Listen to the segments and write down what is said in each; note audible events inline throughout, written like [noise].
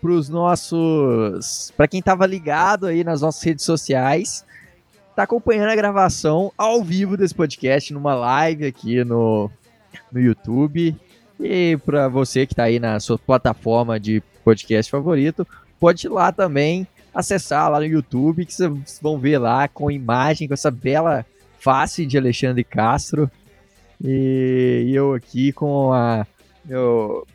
para os nossos, para quem estava ligado aí nas nossas redes sociais, tá acompanhando a gravação ao vivo desse podcast numa live aqui no, no YouTube. E para você que está aí na sua plataforma de podcast favorito, pode ir lá também acessar lá no YouTube, que vocês vão ver lá com imagem, com essa bela face de Alexandre Castro. E eu aqui com a meu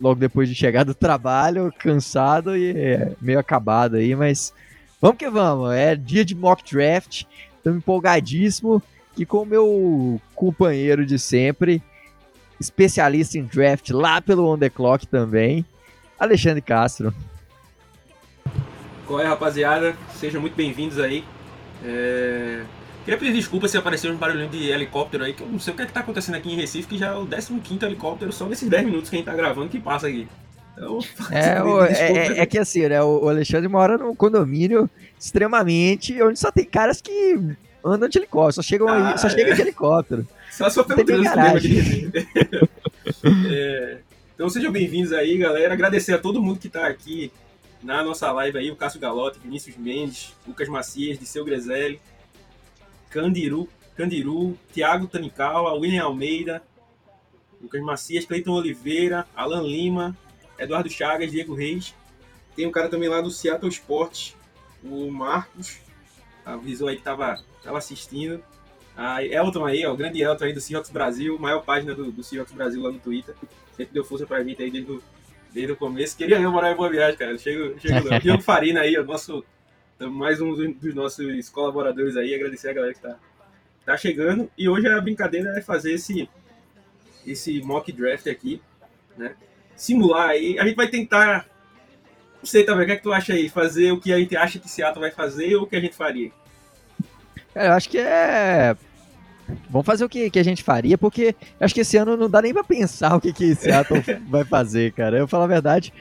logo depois de chegar do trabalho, cansado e é, meio acabado aí, mas vamos que vamos. É dia de mock draft, estamos empolgadíssimo e com o meu companheiro de sempre, especialista em draft lá pelo On The Clock também, Alexandre Castro. Qual é, rapaziada? Sejam muito bem-vindos aí. É... Queria pedir desculpa se apareceu um barulhinho de helicóptero aí, que eu não sei o que é que tá acontecendo aqui em Recife, que já é o 15 helicóptero só nesses 10 minutos que a gente tá gravando que passa aqui. Então, [laughs] é, o, é, é, que assim, né? O Alexandre mora num condomínio extremamente. onde só tem caras que andam de helicóptero, só, chegam ah, aí, só é. chega de helicóptero. Só só pelo trânsito mesmo aqui. é, então sejam bem-vindos aí, galera. Agradecer a todo mundo que tá aqui na nossa live aí, o Cássio Galotti, Vinícius Mendes, Lucas Macias, Disseu Grezelli. Candiru, Candiru, Thiago Tanical, William Almeida, Lucas Macias, Cleiton Oliveira, Alan Lima, Eduardo Chagas, Diego Reis. Tem um cara também lá do Seattle Sports, o Marcos, avisou aí que tava, tava assistindo. A Elton aí, ó, o grande Elton aí do Seahawks Brasil, maior página do, do Seahawks Brasil lá no Twitter. Sempre deu força pra gente aí desde o, desde o começo. Queria eu morar em Boa Viagem, cara. Chego, chego lá. [laughs] Diogo Farina aí, o nosso mais um dos nossos colaboradores aí, agradecer a galera que tá, tá chegando. E hoje a brincadeira é fazer esse, esse mock draft aqui, né? Simular aí. A gente vai tentar. Não sei também, o que é que tu acha aí? Fazer o que a gente acha que Seattle vai fazer ou o que a gente faria? Eu acho que é Vamos fazer o que, que a gente faria, porque acho que esse ano não dá nem pra pensar o que, que Seattle [laughs] vai fazer, cara. Eu falo a verdade,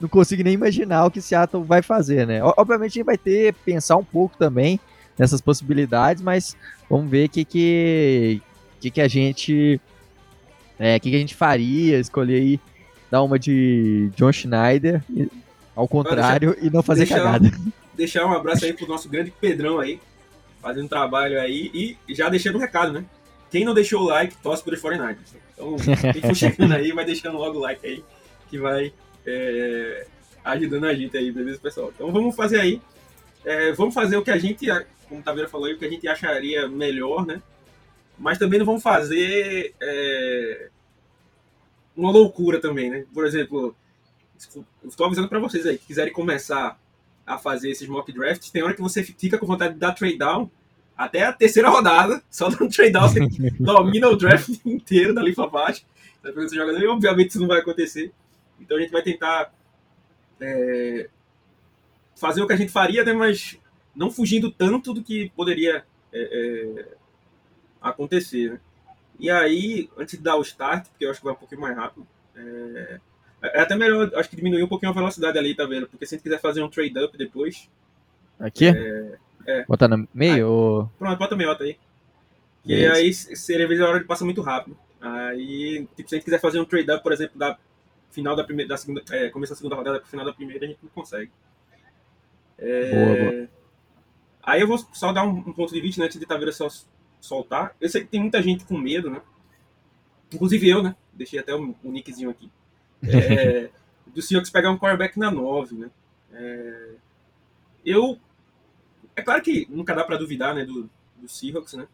não consigo nem imaginar o que Seattle vai fazer, né? Obviamente a gente vai ter pensar um pouco também nessas possibilidades, mas vamos ver o que, que, que, que a gente. É, que, que a gente faria, escolher aí, dar uma de John Schneider, ao contrário, deixa, e não fazer deixar, cagada. Deixar um abraço aí pro nosso grande Pedrão aí, fazendo trabalho aí e já deixando um recado, né? Quem não deixou o like, torce por os 49ers. Então, quem for chegando aí, vai deixando logo o like aí, que vai é, ajudando a gente aí, beleza, pessoal? Então vamos fazer aí. É, vamos fazer o que a gente, como o Taveira falou aí, o que a gente acharia melhor, né? Mas também não vamos fazer é, uma loucura também, né? Por exemplo, estou avisando para vocês aí, que quiserem começar a fazer esses mock drafts, tem hora que você fica com vontade de dar trade down até a terceira rodada, [laughs] só dando trade down, você [laughs] domina o draft [laughs] inteiro dali para baixo. Tá pegando jogador, e obviamente isso não vai acontecer. Então a gente vai tentar é, fazer o que a gente faria, né, mas não fugindo tanto do que poderia é, é, acontecer. Né? E aí, antes de dar o start, porque eu acho que vai um pouquinho mais rápido, é, é até melhor, acho que diminuir um pouquinho a velocidade ali, tá vendo? Porque se a gente quiser fazer um trade-up depois. Aqui? É. é. Botar no meio? Aí, ou... Pronto, bota meiota aí. E aí, seria vezes a hora de passar muito rápido. Aí, tipo, se a gente quiser fazer um trade-up, por exemplo, da final da primeira, da segunda, é, começo da segunda rodada pro final da primeira, a gente não consegue. É... Boa, boa. Aí eu vou só dar um, um ponto de vista né, antes de Taveira só soltar. Eu sei que tem muita gente com medo, né? Inclusive eu, né? Deixei até o, o nickzinho aqui é, [laughs] do Seahawks pegar um quarterback na 9, né? É, eu. É claro que nunca dá para duvidar né, do, do Seahawks, né?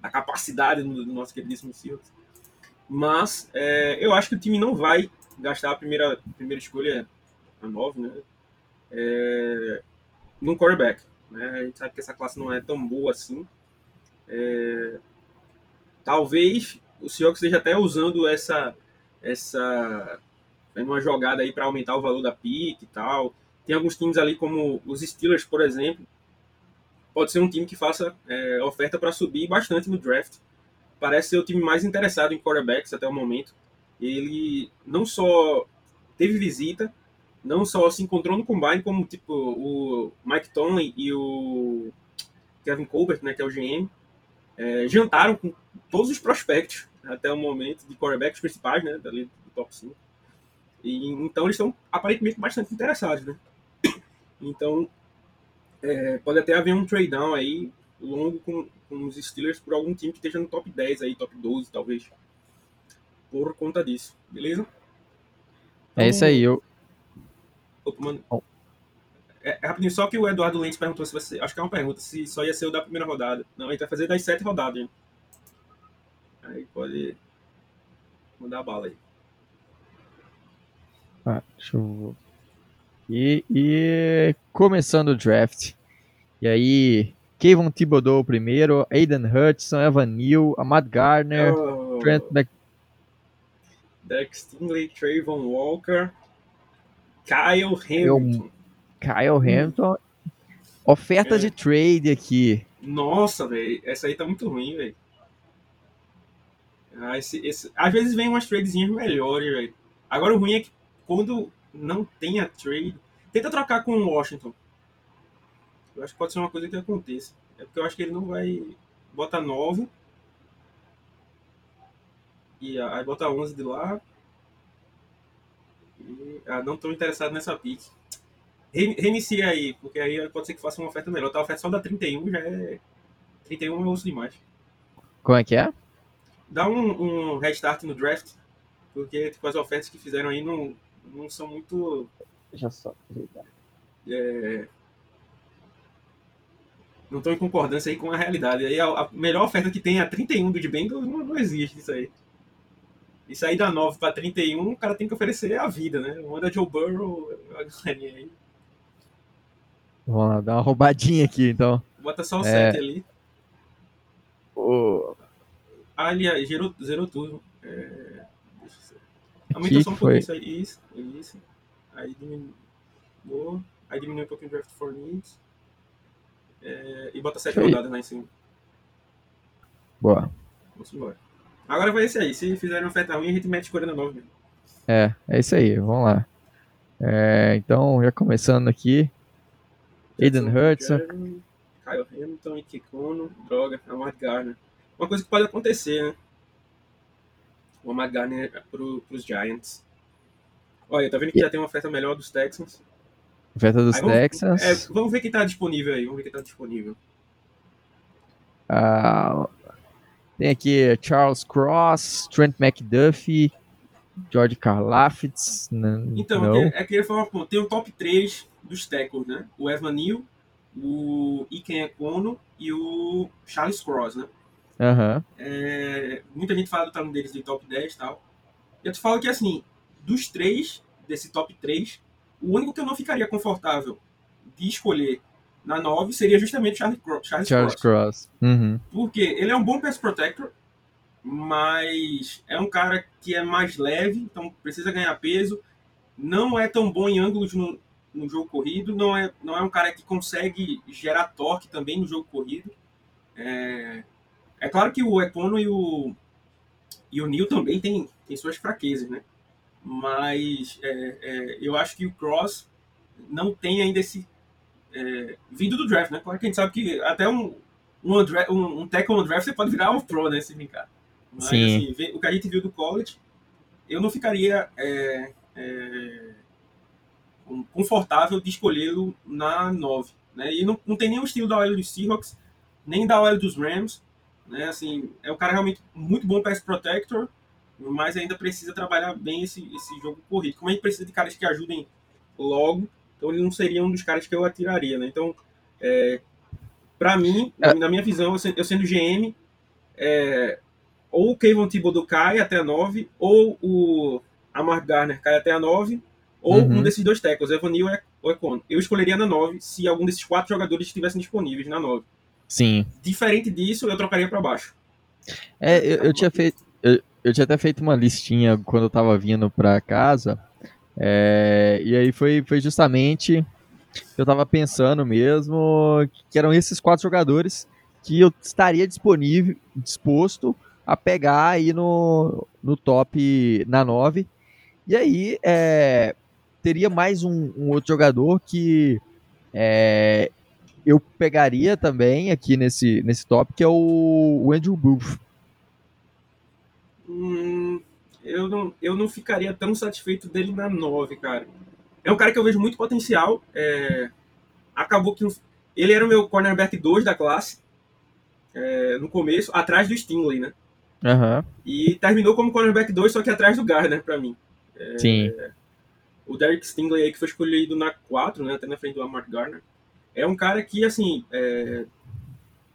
Da capacidade do, do, nosso queridíssimo Seahawks. Mas é, eu acho que o time não vai gastar a primeira, primeira escolha, a 9, né? É, num quarterback. Né? A gente sabe que essa classe não é tão boa assim. É, talvez o Seahawks esteja até usando essa essa uma jogada aí para aumentar o valor da pique e tal. tem alguns times ali, como os Steelers, por exemplo, pode ser um time que faça é, oferta para subir bastante no draft. Parece ser o time mais interessado em quarterbacks até o momento. Ele não só teve visita, não só se encontrou no combine, como tipo o Mike Tomlin e o Kevin Colbert, né, que é o GM, é, jantaram com todos os prospectos até o momento de quarterbacks principais, né, dali do top 5. E, então eles estão aparentemente bastante interessados, né? Então é, pode até haver um trade down aí longo com, com os Steelers por algum time que esteja no top 10 aí, top 12 talvez. Por conta disso, beleza? Então, é isso aí, eu. Opa, mano. Oh. É, é, rapidinho, só que o Eduardo Lentz perguntou se você. Acho que é uma pergunta, se só ia ser o da primeira rodada. Não, ele vai fazer das sete rodadas, hein? Aí pode mandar a bala aí. Ah, deixa eu. E, e começando o draft. E aí, Kevin Thibodeau primeiro, Aiden Hudson, Evan Neal, Ahmad Gardner, oh. Trent Mc... Dex Stingley, Trayvon Walker, Kyle Hamilton. Kyle Hamilton. Oferta é. de trade aqui. Nossa, velho. Essa aí tá muito ruim, velho. Ah, esse, esse... Às vezes vem umas tradezinhas melhores, velho. Agora o ruim é que quando não tem a trade, tenta trocar com o Washington. Eu acho que pode ser uma coisa que aconteça. É porque eu acho que ele não vai. Bota 9. E aí bota 11 de lá. E, ah, não estou interessado nessa pick. Reinicia aí, porque aí pode ser que faça uma oferta melhor. Tá, a oferta só da 31 já é. 31 é osso demais. Como é que é? Dá um, um restart no draft, porque tipo, as ofertas que fizeram aí não, não são muito. Deixa só. É, não estão em concordância aí com a realidade. Aí a, a, melhor oferta que tem é a 31 do de Bengals não, não existe isso aí. Isso aí da 9 para 31, o cara tem que oferecer a vida, né? Manda Joe Burrow, a galerinha aí. Vamos lá, dar uma roubadinha aqui, então. Bota só o é... 7 ali. Oh. Ah, ali, zerou, zerou tudo. É... Aumenta só um pouquinho isso aí. Isso, isso. Aí diminui. Aí diminui um pouquinho o draft for needs. É... E bota 7 rodadas lá em cima. Boa. Vamos embora. Agora vai esse aí. Se fizerem uma oferta ruim, a gente mete escolha nova mesmo. É, é isso aí. Vamos lá. É, então, já começando aqui. Aiden Hudson. Kyle Hamilton, Ike Kono, droga, Amad Garner. Uma coisa que pode acontecer, né? O Amad Garner pro, pros Giants. Olha, tá vendo que já tem uma oferta melhor dos Texans? Oferta dos aí, vamos, Texans. É, vamos ver quem tá disponível aí. Vamos ver quem tá disponível. Ah, tem aqui Charles Cross, Trent McDuffie, George Karlaftis. Então, não. é, é que ele falou, tem o top 3 dos tackles, né? O Evan Neal, o Iken Ekono e o Charles Cross, né? Uhum. É, muita gente fala do tamanho deles de top 10 e tal. E eu te falo que, assim, dos três, desse top 3, o único que eu não ficaria confortável de escolher na 9 seria justamente Charles, Cro Charles, Charles Cross. Cross. Uhum. Porque ele é um bom pass protector, mas é um cara que é mais leve, então precisa ganhar peso. Não é tão bom em ângulos no, no jogo corrido, não é, não é um cara que consegue gerar torque também no jogo corrido. É, é claro que o Econo e o, e o Neil também tem, tem suas fraquezas, né? Mas é, é, eu acho que o Cross não tem ainda esse. É, vindo do draft, né? Claro que a gente sabe que até um, um, um, um tackle no draft você pode virar um pro, né? Se brincar. Mas Sim. Assim, o que a gente viu do college, eu não ficaria é, é, confortável de escolhê-lo na 9. Né? E não, não tem nem o estilo da OL dos Seahawks, nem da OL dos Rams. Né? Assim, é um cara realmente muito bom pass protector, mas ainda precisa trabalhar bem esse, esse jogo corrido. Como a gente precisa de caras que ajudem logo, então ele não seria um dos caras que eu atiraria. Né? Então, é, para mim, é. na minha visão, eu sendo GM, é, ou o Kevin Thibodeau cai até a 9, ou o Amar Garner cai até a 9, ou uhum. um desses dois tackles, Evanil ou Econo. Eu escolheria na 9 se algum desses quatro jogadores estivessem disponíveis na 9. Sim. Diferente disso, eu trocaria para baixo. É, eu, eu tinha feito. Eu, eu, tinha até feito uma listinha quando eu tava vindo para casa É, e aí foi, foi justamente eu tava pensando mesmo que eram esses quatro jogadores que eu estaria disponível, disposto a pegar aí no, no top na 9. E aí é, teria mais um, um, outro jogador que é, eu pegaria também aqui nesse, nesse top, que é o, o Andrew Booth. Hum, eu, não, eu não ficaria tão satisfeito dele na 9, cara. É um cara que eu vejo muito potencial. É, acabou que ele era o meu cornerback 2 da classe é, no começo, atrás do Stingley, né? Uhum. E terminou como cornerback 2, só que atrás do Gardner, para mim. É, Sim. O Derek Stingley aí, que foi escolhido na 4, né, até na frente do Lamar Gardner, é um cara que, assim, é,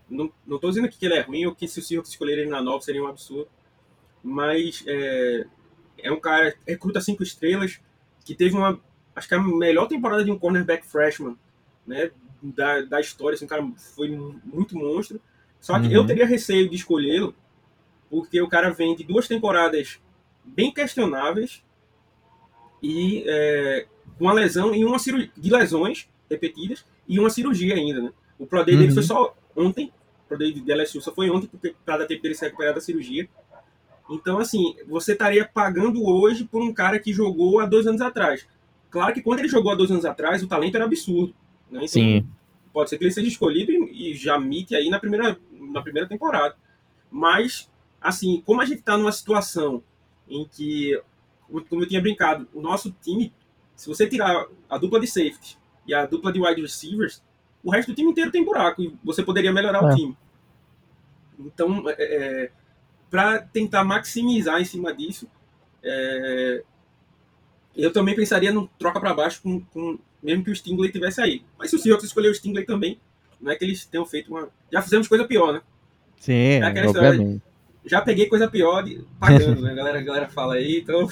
não, não tô dizendo aqui que ele é ruim ou que se o Seahawks escolher ele na 9 seria um absurdo, mas é, é um cara, recruta cinco estrelas, que teve uma, acho que a melhor temporada de um cornerback freshman, né, da, da história, assim, um cara foi muito monstro, só que uhum. eu teria receio de escolhê-lo, porque o cara vem de duas temporadas bem questionáveis e é, uma lesão e uma cirurgia de lesões repetidas e uma cirurgia ainda, né? O Pro Day uhum. dele foi só ontem, o Pro Day de LSU só foi ontem, porque para dar tempo dele se recuperar da cirurgia. Então, assim, você estaria pagando hoje por um cara que jogou há dois anos atrás. Claro que quando ele jogou há dois anos atrás, o talento era absurdo. Né? Então, Sim. Pode ser que ele seja escolhido e, e já mite aí na primeira, na primeira temporada. Mas, assim, como a gente está numa situação em que, como eu tinha brincado, o nosso time, se você tirar a dupla de safety e a dupla de wide receivers, o resto do time inteiro tem buraco e você poderia melhorar é. o time. Então, é, é para tentar maximizar em cima disso, é, eu também pensaria no troca para baixo com, com, mesmo que o Stingley tivesse aí. Mas se o Seahawks escolher o Stingley também, não é que eles tenham feito uma. Já fizemos coisa pior, né? Sim, é. História, já peguei coisa pior de... pagando, né? [laughs] A galera, a galera fala aí, então.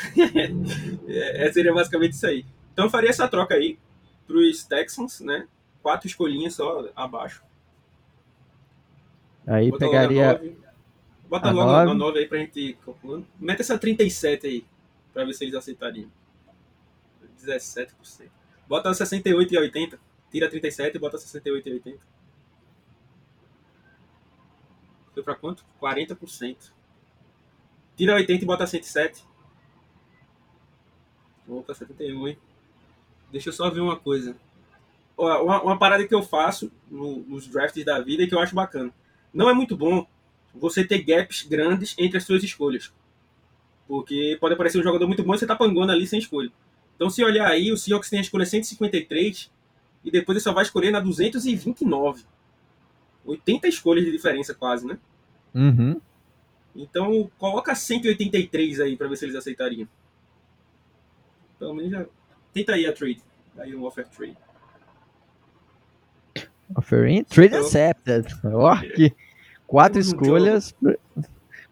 [laughs] é, seria basicamente isso aí. Então eu faria essa troca aí para os Texans, né? Quatro escolhinhas só abaixo. Aí Bota pegaria. Bota logo a 9 aí pra gente calculando. Mete essa 37 aí, pra ver se eles aceitariam. 17%. Bota 68 e 80. Tira 37 e bota 68 e 80. Foi pra quanto? 40%. Tira 80 e bota 107. Opa, 71, hein? Deixa eu só ver uma coisa. Uma, uma parada que eu faço no, nos drafts da vida e que eu acho bacana. Não é muito bom você ter gaps grandes entre as suas escolhas. Porque pode aparecer um jogador muito bom e você tá pangando ali sem escolha. Então, se olhar aí, o Seahawks tem a escolha 153 e depois ele só vai escolher na 229. 80 escolhas de diferença quase, né? Uhum. Então, coloca 183 aí para ver se eles aceitariam. Pelo menos já... Tenta aí a trade. Aí um offer trade. Offering trade accepted. Ó, oh, que quatro escolhas.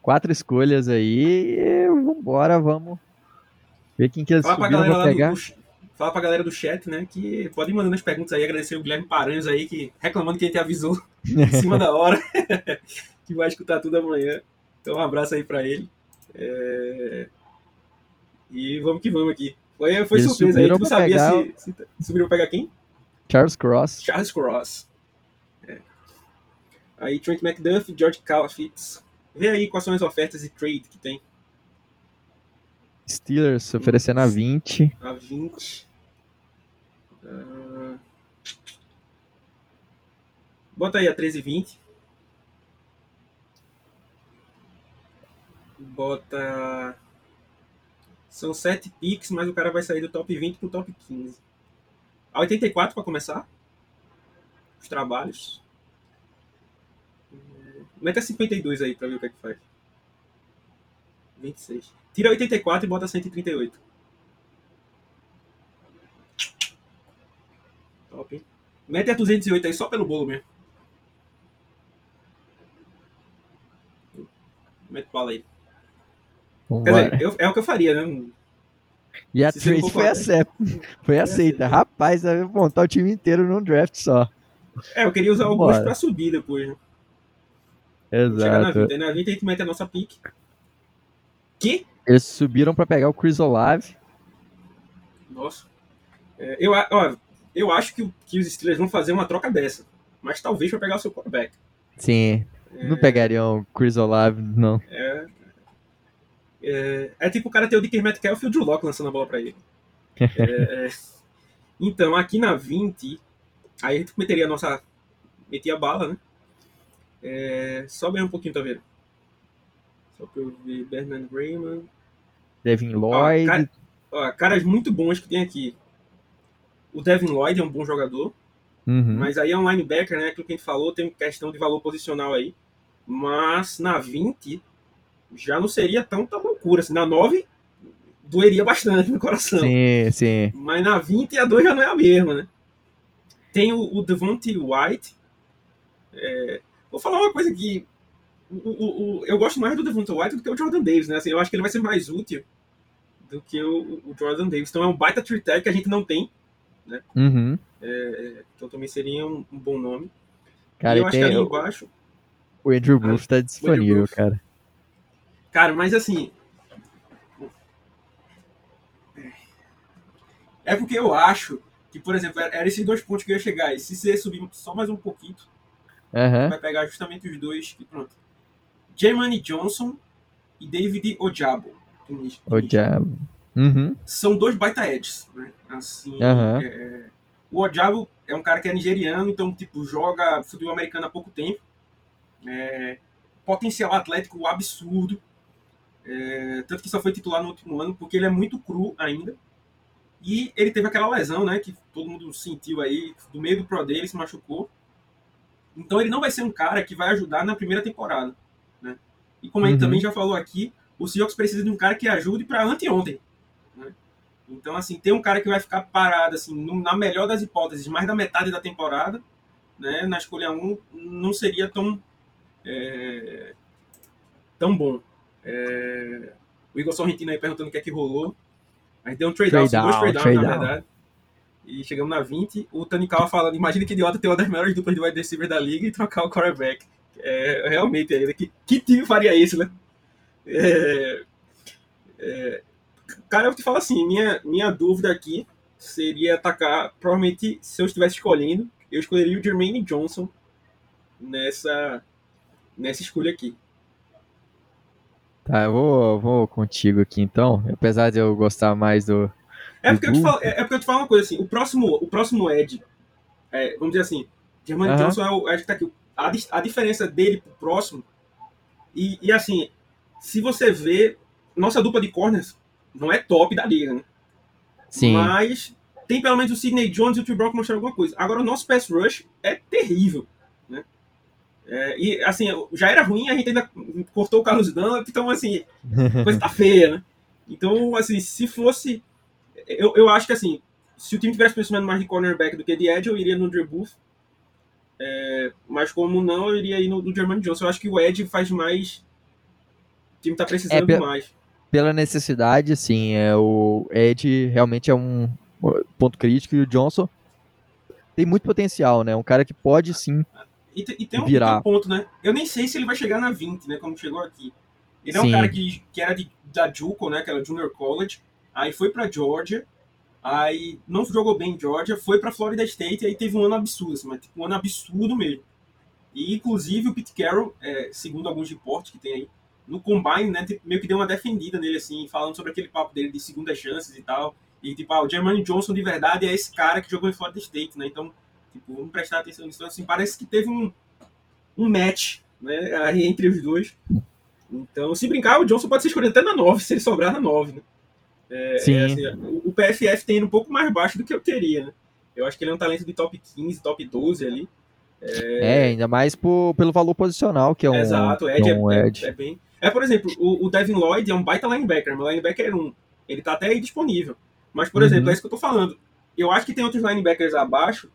Quatro escolhas aí. Vambora, vamos Ver quem que eles Fala pra galera pegar. Do, do, fala pra galera do chat, né? Que pode ir mandando as perguntas aí. Agradecer o Guilherme Paranhos aí, que reclamando que a gente avisou em [laughs] cima da hora. [laughs] que vai escutar tudo amanhã. Então um abraço aí pra ele. É... E vamos que vamos aqui. Foi, foi surpresa aí. Tu não sabia pegar... se, se, subiram pra pegar quem? Charles Cross. Charles Cross. É. Aí Trent McDuff, George Calafitz. Vê aí quais são as ofertas de trade que tem. Steelers oferecendo a 20. A 20. Uh... Bota aí a 13 e 20. Bota. São 7 picks, mas o cara vai sair do top 20 pro top 15. A 84 para começar. Os trabalhos. Mete a 52 aí pra ver o que é que faz. 26. Tira 84 e bota 138. Top. Mete a 208 aí só pelo bolo mesmo. Mete bala aí. Vamos Quer dizer, eu, é o que eu faria, né? E a Se trade foi, aceita. foi aceita. Rapaz, vai montar o time inteiro num draft só. É, eu queria usar alguns pra subir depois, né? Exato. Chegar na 20. Na 20 a gente mete a nossa pique. Que? Eles subiram para pegar o Chris Olave. Nossa. É, eu, ó, eu acho que, que os Steelers vão fazer uma troca dessa. Mas talvez para pegar o seu quarterback. Sim. É, não pegariam Chris Olave, não. É, é, é, tipo o cara ter o Dicker Metcalf e o Drew Locke lançando a bola para ele. [laughs] É, é, então, aqui na 20, aí a gente meteria a nossa. Metia a bala, né? É, sobe um pouquinho, tá vendo? Só pra eu ver. Bernard Raymond. Devin Lloyd. Ó, cara, ó, caras muito bons que tem aqui. O Devin Lloyd é um bom jogador. Uhum. Mas aí é um linebacker, né? Aquilo que a gente falou, tem questão de valor posicional aí. Mas na 20 já não seria tão, tão loucura. Assim, na 9 doeria bastante no coração. Sim, sim. Mas na 20 a 2 já não é a mesma, né? Tem o, o Devontae White. É, vou falar uma coisa que o, o, eu gosto mais do Devontae White do que o Jordan Davis, né? Assim, eu acho que ele vai ser mais útil do que o, o Jordan Davis. Então é um baita tree tag que a gente não tem, né? Uhum. É, então também seria um, um bom nome. Cara, e eu acho que ali o, embaixo... O Andrew Booth ah, tá disponível, cara. Cara, mas assim... É porque eu acho que, por exemplo, era esses dois pontos que eu ia chegar. E se você subir só mais um pouquinho, uhum. vai pegar justamente os dois e pronto. Jermani Johnson e David Ojabo. Ojabo. Uhum. São dois baita edges, né? Assim, uhum. é... o Ojabo é um cara que é nigeriano, então tipo joga futebol americano há pouco tempo. É... Potencial atlético absurdo. É... Tanto que só foi titular no último ano, porque ele é muito cru ainda. E ele teve aquela lesão, né? Que todo mundo sentiu aí, do meio do Pro dele, se machucou. Então ele não vai ser um cara que vai ajudar na primeira temporada. Né? E como a gente uhum. também já falou aqui, o Seahawks precisa de um cara que ajude para anteontem. Né? Então, assim, ter um cara que vai ficar parado, assim, na melhor das hipóteses, mais da metade da temporada, né, na escolha 1, não seria tão, é, tão bom. É, o Igor Sorrentino aí perguntando o que é que rolou. A gente deu um trade-out, trade dois trade-outs, trade na verdade. E chegamos na 20. O Tanikawa falando, imagina que idiota ter uma das melhores duplas de wide receiver da liga e trocar o quarterback. É, realmente, ainda que, que time faria isso, né? É, é, cara, eu te falo assim, minha, minha dúvida aqui seria atacar, provavelmente, se eu estivesse escolhendo, eu escolheria o Jermaine Johnson nessa, nessa escolha aqui. Tá, eu vou, vou contigo aqui então, apesar de eu gostar mais do. É porque, eu te falo, é, é porque eu te falo uma coisa assim: o próximo, o próximo Ed, é, vamos dizer assim, Jermaine Johnson é o Ed que tá aqui. A, a diferença dele pro próximo, e, e assim, se você vê, nossa dupla de corners não é top da liga, né? Sim. Mas tem pelo menos o Sidney Jones e o T. Brock mostrando alguma coisa. Agora, o nosso pass rush é terrível. É, e, assim, já era ruim, a gente ainda cortou o Carlos Dunlap, então, assim, coisa tá feia, né? Então, assim, se fosse... Eu, eu acho que, assim, se o time tivesse pensando mais de cornerback do que de Edge, eu iria no Drew Booth. É, mas como não, eu iria ir no, no German Johnson. Eu acho que o Edge faz mais time tá precisando é, mais. Pela necessidade, sim. É, o Ed realmente é um ponto crítico e o Johnson tem muito potencial, né? Um cara que pode sim e, e tem um. Tem um ponto, né? Eu nem sei se ele vai chegar na 20, né? Como chegou aqui. Ele é um cara que, que era de, da JUCO, né? Que era Junior College. Aí foi pra Georgia. Aí não jogou bem em Georgia. Foi pra Florida State. Aí teve um ano absurdo, assim, mas tipo, um ano absurdo mesmo. E inclusive o Pete Carroll, é, segundo alguns reportes que tem aí, no Combine, né, tipo, meio que deu uma defendida nele, assim, falando sobre aquele papo dele de segundas chances e tal. E, tipo, ah, o Jermaine Johnson, de verdade, é esse cara que jogou em Florida State, né? Então, tipo, vamos prestar atenção nisso. Então, assim, parece que teve um, um match, né, aí entre os dois. Então, se brincar, o Johnson pode ser escolhido até na 9, se ele sobrar na 9, né? É, Sim. É, assim, o, PFF tem indo um pouco mais baixo do que eu teria, né? Eu acho que ele é um talento de top 15, top 12 ali. É, é ainda mais por, pelo valor posicional, que é um, Exato, Ed, é, um é, Ed. É, bem, é, por exemplo, o, o, Devin Lloyd é um baita linebacker, mas linebacker 1. Ele tá até aí disponível. Mas, por uhum. exemplo, é isso que eu tô falando. Eu acho que tem outros linebackers abaixo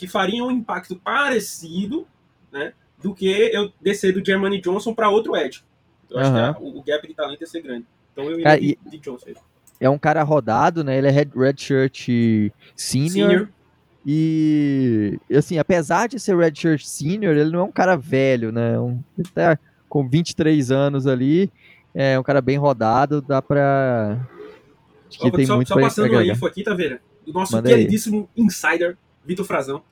que fariam um impacto parecido, né? Do que eu descer do Germany Johnson para outro Edge. Eu acho uhum. que o, gap de talento ia ser grande. Então eu iria de, de Johnson. É um cara rodado, né? Ele é red, red shirt senior. senior. E, assim, apesar de ser red shirt senior, ele não é um cara velho, né? Um, ele tá com 23 anos ali, é um cara bem rodado, dá pra Acho que Opa, tem só, muito só passando a info aqui, tá vendo? Do nosso Manda queridíssimo aí. insider, Vitor Frazão.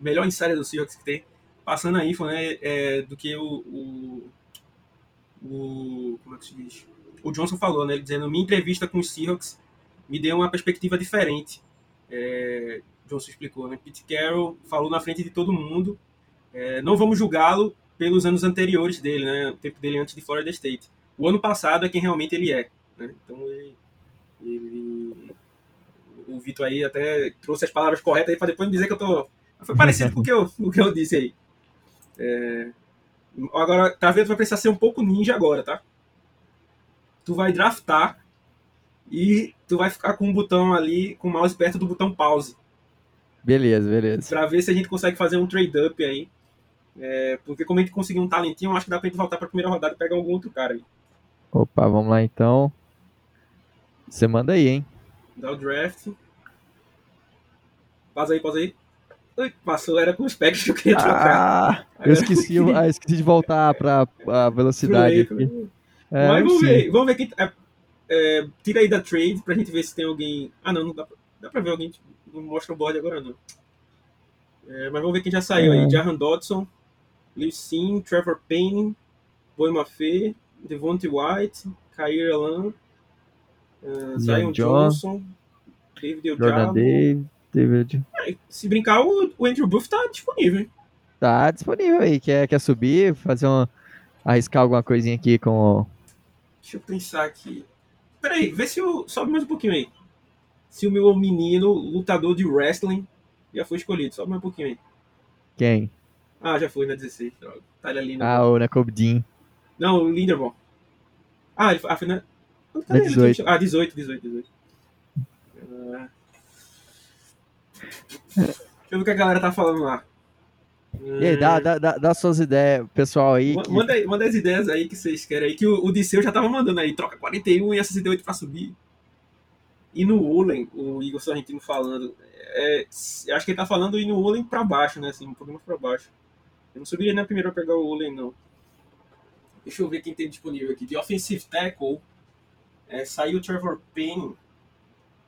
Melhor insider do Seahawks que tem. Passando a info, né? É, do que o, o, o. Como é que se diz? O Johnson falou, né? Ele dizendo: minha entrevista com os Seahawks me deu uma perspectiva diferente. É, Johnson explicou, né? Pete Carroll falou na frente de todo mundo. É, não vamos julgá-lo pelos anos anteriores dele, né? O tempo dele antes de Florida State. O ano passado é quem realmente ele é. Né? Então ele, ele, o Vitor aí até trouxe as palavras corretas aí para depois me dizer que eu tô. Foi parecido com o que eu, o que eu disse aí. É, agora, tá vendo? Vai precisar ser um pouco ninja agora, tá? Tu vai draftar e tu vai ficar com o botão ali, com o mouse perto do botão pause. Beleza, beleza. Pra ver se a gente consegue fazer um trade-up aí. É, porque como a gente conseguir um talentinho, eu acho que dá pra gente voltar pra primeira rodada e pegar algum outro cara aí. Opa, vamos lá então. Você manda aí, hein? Dá o draft. Pausa aí, pausa aí. Passou, era com os packs que eu queria trocar. Ah, eu esqueci, eu ah, esqueci de voltar pra a velocidade aqui. É, Mas vamos ver, vamos ver quem. É, é, tira aí da trade pra gente ver se tem alguém. Ah, não, não dá pra, dá pra ver alguém. Tipo, não mostra o board agora, não. É, mas vamos ver quem já saiu aí. É. Jahan Dodson, Liu Sim, Trevor Payne, Boy Maffei, Devontae White, Kair Elan, uh, Zion Johnson, David Jordan Dave, David. se brincar, o, o Andrew Buff tá disponível, hein? Tá disponível aí. Quer, quer subir, fazer um. arriscar alguma coisinha aqui com Deixa eu pensar aqui. Peraí, vê se eu. Sobe mais um pouquinho aí. Se o meu menino, lutador de wrestling, já foi escolhido. Sobe mais um pouquinho aí. Quem? Ah, já foi na 16, droga. Tá ali Ah, o Nakobdin. Não, o Linderbaum. Ah, ele foi, ah, foi na. Na 18. Ah, 18, 18, 18. Uh... Deixa eu ver o que a galera tá falando lá. E aí, dá, dá, dá, dá suas ideias, pessoal aí. Que... Manda, manda as ideias aí que vocês querem aí. Que o, o Disseu já tava mandando aí. Troca 41 e a 68 pra subir. E no Ulen, o Igor Sorrentino falando. É, acho que ele tá falando ir no Ulen pra baixo, né? Assim, um pouquinho mais pra baixo. Eu não subiria na primeira pra pegar o Ulen, não. Deixa eu ver quem tem disponível aqui. De Offensive Tackle, é, saiu o Trevor Payne.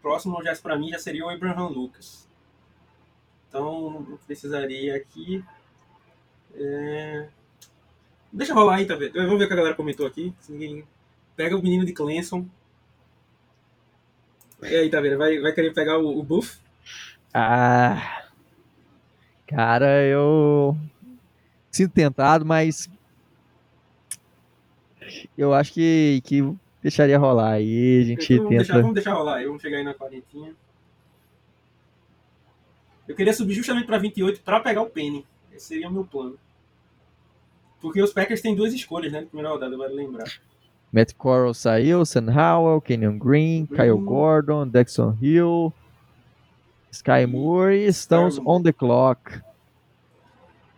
Próximo já para mim já seria o Abraham Lucas. Então, precisaria aqui. É... Deixa rolar aí, tá vendo? Vamos ver o que a galera comentou aqui. Pega o menino de Clemson. E aí, tá vendo? Vai, vai querer pegar o, o buff? Ah. Cara, eu. Sinto tentado, mas. Eu acho que, que deixaria rolar aí. A gente então, vamos tenta. Deixar, vamos deixar rolar aí. Vamos chegar aí na quarentinha. Eu queria subir justamente para 28 para pegar o Penny. Esse seria o meu plano. Porque os Packers têm duas escolhas, né? Na primeira rodada, vale lembrar. Matt Corral saiu, Sam Howell, Kenyon Green, Green, Kyle Gordon, Dexon Hill, Sky Moore e estamos on the clock.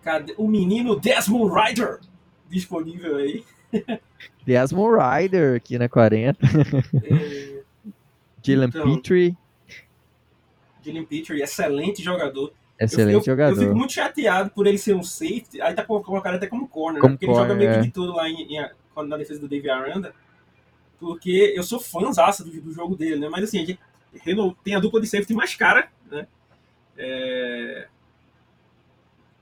Cadê o menino Desmond Rider disponível aí? [laughs] Desmond Rider aqui na 40. É... [laughs] Jalen então, Petrie. Jalen Petrie, excelente jogador. Excelente eu, eu, jogador. Eu fico muito chateado por ele ser um safety. Aí tá colocado até como corner, né? como né? Porque corner, ele joga meio que de tudo lá em, em, na defesa do David Aranda. Porque eu sou fãzaço do, do jogo dele, né? Mas assim, a gente tem a dupla de safety mais cara, né? É,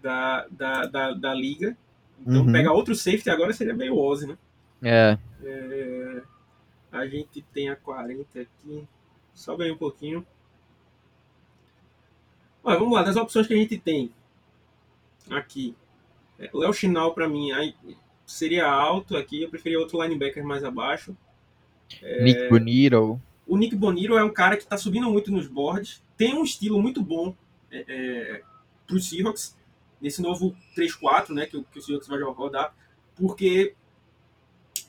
da, da, da, da, liga. Então uhum. pegar outro safety agora seria meio Ozzy, né? É. é. A gente tem a 40 aqui. Só ganhei um pouquinho. Olha, vamos lá, das opções que a gente tem aqui. É, o Léo Chinal, para mim, seria alto aqui. Eu preferia outro linebacker mais abaixo. É, Nick Bonito. O Nick Bonito é um cara que está subindo muito nos boards. Tem um estilo muito bom é, é, para os Seahawks. Nesse novo 3-4 né, que, que o Seahawks vai rodar. Porque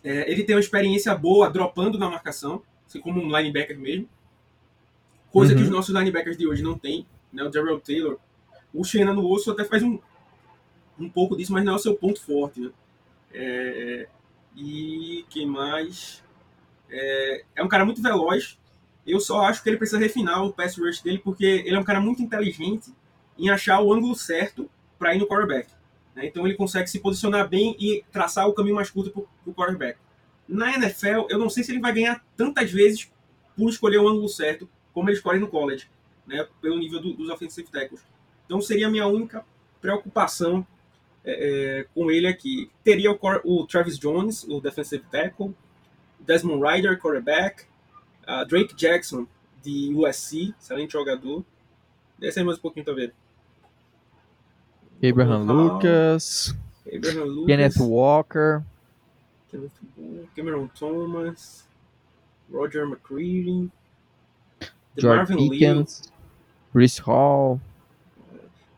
é, ele tem uma experiência boa dropando na marcação. Assim como um linebacker mesmo. Coisa uhum. que os nossos linebackers de hoje não têm né, o Gerald Taylor. O Xena no osso até faz um, um pouco disso, mas não é o seu ponto forte. Né? É, e quem mais? É, é, um cara muito veloz. Eu só acho que ele precisa refinar o pass rush dele, porque ele é um cara muito inteligente em achar o ângulo certo para ir no quarterback. Né? Então ele consegue se posicionar bem e traçar o caminho mais curto para o quarterback. Na NFL, eu não sei se ele vai ganhar tantas vezes por escolher o ângulo certo, como ele escolhe no college, né, pelo nível do, dos offensive tackles. Então seria a minha única preocupação é, é, com ele aqui. Teria o, o, Travis Jones, o defensive tackle, Desmond Ryder, quarterback, uh, Drake Jackson, de USC, excelente jogador. Desce aí mais um pouquinho pra ver. Abraham Lucas, Abraham Lucas, Kenneth Walker, Kenneth Walker, Cameron Thomas, Roger McCready, George Pickens, Chris Hall.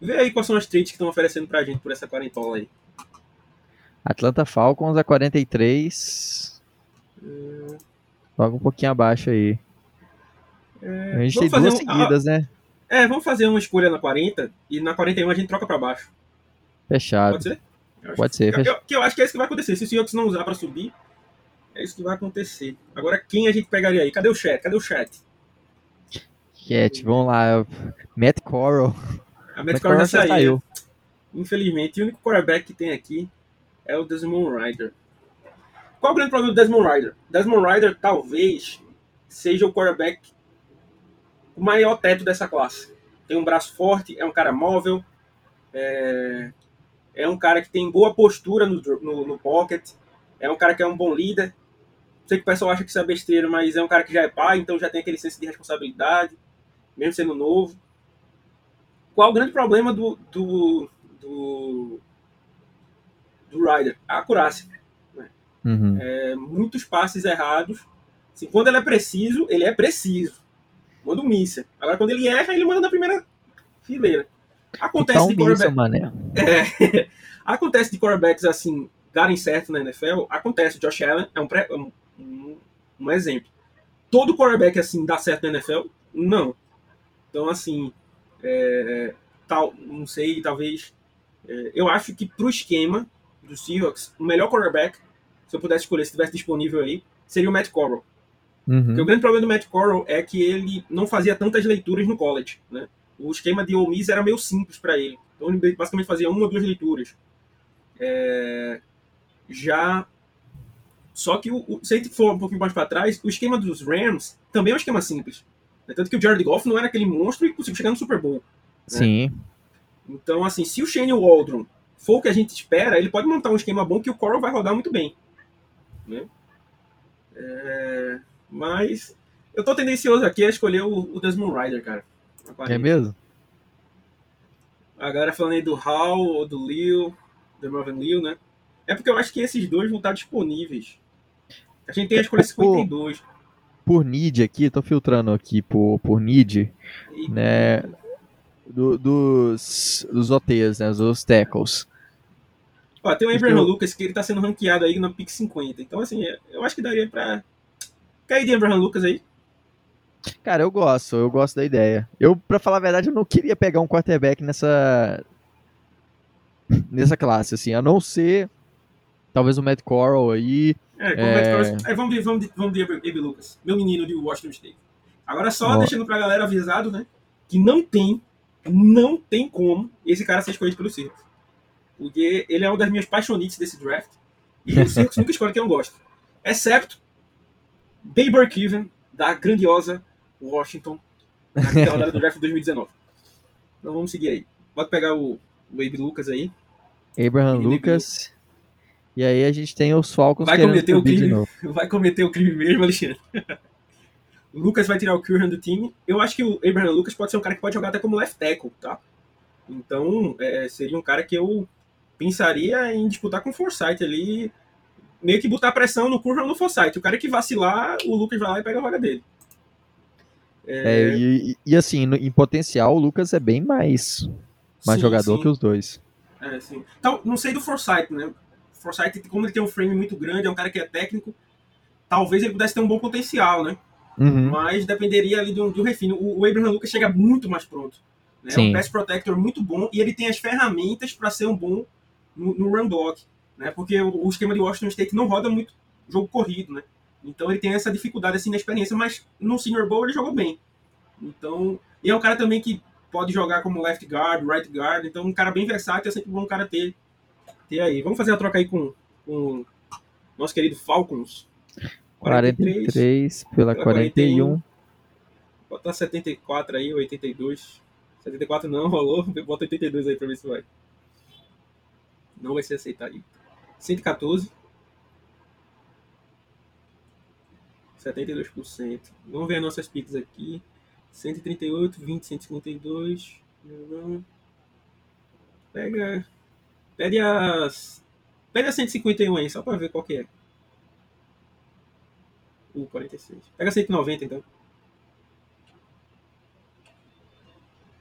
Vê aí quais são as trades que estão oferecendo pra gente por essa quarentola aí. Atlanta Falcons a 43. Hum, Logo um pouquinho abaixo aí. é, A gente vamos tem duas um- seguidas, né? É, vamos fazer uma escolha na 40 e na 41 a gente troca pra baixo. Fechado. Pode ser? Eu Pode ser, Que, eu, que eu acho que é isso que vai acontecer. Se o Seahawks não usar pra subir, é isso que vai acontecer. Agora, quem a gente pegaria aí? Cadê o chat? Cadê o chat? Cat, vamos lá. Matt Corral. A Matt Metcalf já Corral saiu. Infelizmente, o único quarterback que tem aqui é o Desmond Ryder. Qual o grande problema do Desmond Ryder? Desmond Ryder talvez seja o quarterback o maior teto dessa classe. Tem um braço forte, é um cara móvel, é, é um cara que tem boa postura no, no, no pocket, é um cara que é um bom líder. Sei que o pessoal acha que isso é besteira, mas é um cara que já é pai, então já tem aquele senso de responsabilidade, mesmo sendo novo. Qual o grande problema do, do, do, do Ryder? A acurácia. Uhum. É, muitos passes errados. Assim, quando ele é preciso, ele é preciso. Manda um míssil. Agora, quando ele erra, ele manda na primeira fileira. Acontece Então, de quarterback, mané. é, [laughs] acontece de quarterbacks assim, darem certo na NFL. Acontece. O Josh Allen é um, pré- um, um exemplo. Todo quarterback assim dá certo na NFL? Não. Então, assim, é, tal, não sei, talvez. é, eu acho que pro esquema do Seahawks, o melhor quarterback, se eu pudesse escolher, se estivesse disponível aí, seria o Matt Corral. Porque Uhum. o grande problema do Matt Corral é que ele não fazia tantas leituras no college, né? O esquema de Ole Miss era meio simples para ele. Então ele basicamente fazia uma ou duas leituras. É, Já só que o, o- se a gente for um pouquinho mais para trás, o esquema dos Rams também é um esquema simples. né? Tanto que o Jared Goff não era aquele monstro e conseguiu chegar no Super Bowl. Sim. Então, assim, se o Shane Waldron for o que a gente espera, ele pode montar um esquema bom que o Coral vai rodar muito bem. Né? É, Mas eu tô tendencioso aqui a escolher o, o Desmond Ryder, cara. É 40. mesmo? A galera falando aí do Hall ou do Liu, do Marvin Liu, né? É porque eu acho que esses dois vão estar disponíveis. A gente tem a escolha 52. Por need aqui, tô filtrando aqui por, por need, E- né? do- dos, dos OTs, né? Os tackles. Ó, tem o Abraham Eu- Lucas que ele tá sendo ranqueado aí na pick 50. Então, assim, é- eu acho que daria pra. Ir de Abraham Lucas aí? Cara, eu gosto, eu gosto da ideia. Eu, pra falar a verdade, eu não queria pegar um quarterback nessa nessa classe, assim, a não ser talvez o Matt Corral aí. É, É. é... é, vamos de, vamos de, vamos de Lucas, meu menino de Washington State. Agora só Ó. deixando pra galera avisado, né? Que não tem, não tem como esse cara ser escolhido pelo Circus. Porque ele é uma das minhas paixonites desse draft. E o Circus [laughs] nunca escolhe quem eu gosto. Exceto Baby Burkeven, da grandiosa Washington, na rodada do draft de 2019. Então vamos seguir aí. Pode pegar o, o Abe Lucas aí. Abraham Lucas. E aí a gente tem os Falcons Vai cometer o crime. [laughs] vai cometer o crime mesmo, Alexandre. [laughs] o Lucas vai tirar o Curran do time. Eu acho que o Abraham Lucas pode ser um cara que pode jogar até como left tackle, tá? Então, é, seria um cara que eu pensaria em disputar com o Forsyth ali, meio que botar pressão no Curran no Forsyth. O cara que vacilar, o Lucas vai lá e pega a vaga dele. É, e, e- e assim, no- em potencial, o Lucas é bem mais, mais Sim, jogador sim. que os dois. É, sim. Então, não sei do Forsyth, né? Forsyth, como ele tem um frame muito grande, é um cara que é técnico, talvez ele pudesse ter um bom potencial, né? Uhum. mas dependeria ali do, do refino. O, o Abraham Lucas chega muito mais pronto. Né? É um pass protector muito bom e ele tem as ferramentas para ser um bom no, no run block. Né? Porque o, esquema de Washington State não roda muito jogo corrido. Né? Então ele tem essa dificuldade assim na experiência, mas no Senior Bowl ele jogou bem. Então, e é um cara também que pode jogar como left guard, right guard, então um cara bem versátil, é sempre bom um cara ter, ter aí. Vamos fazer a troca aí com, com o nosso querido Falcons. 43 pela 41. Bota 74 aí, 82. 74 não, rolou. Bota 82 aí pra ver se vai. Não vai ser aceitado. 114. 72%. Vamos ver as nossas picks aqui. 138, 20, 152. Pega. Pede as. Pede a 151 aí, só pra ver qual que é. O 46. Pega 190 então.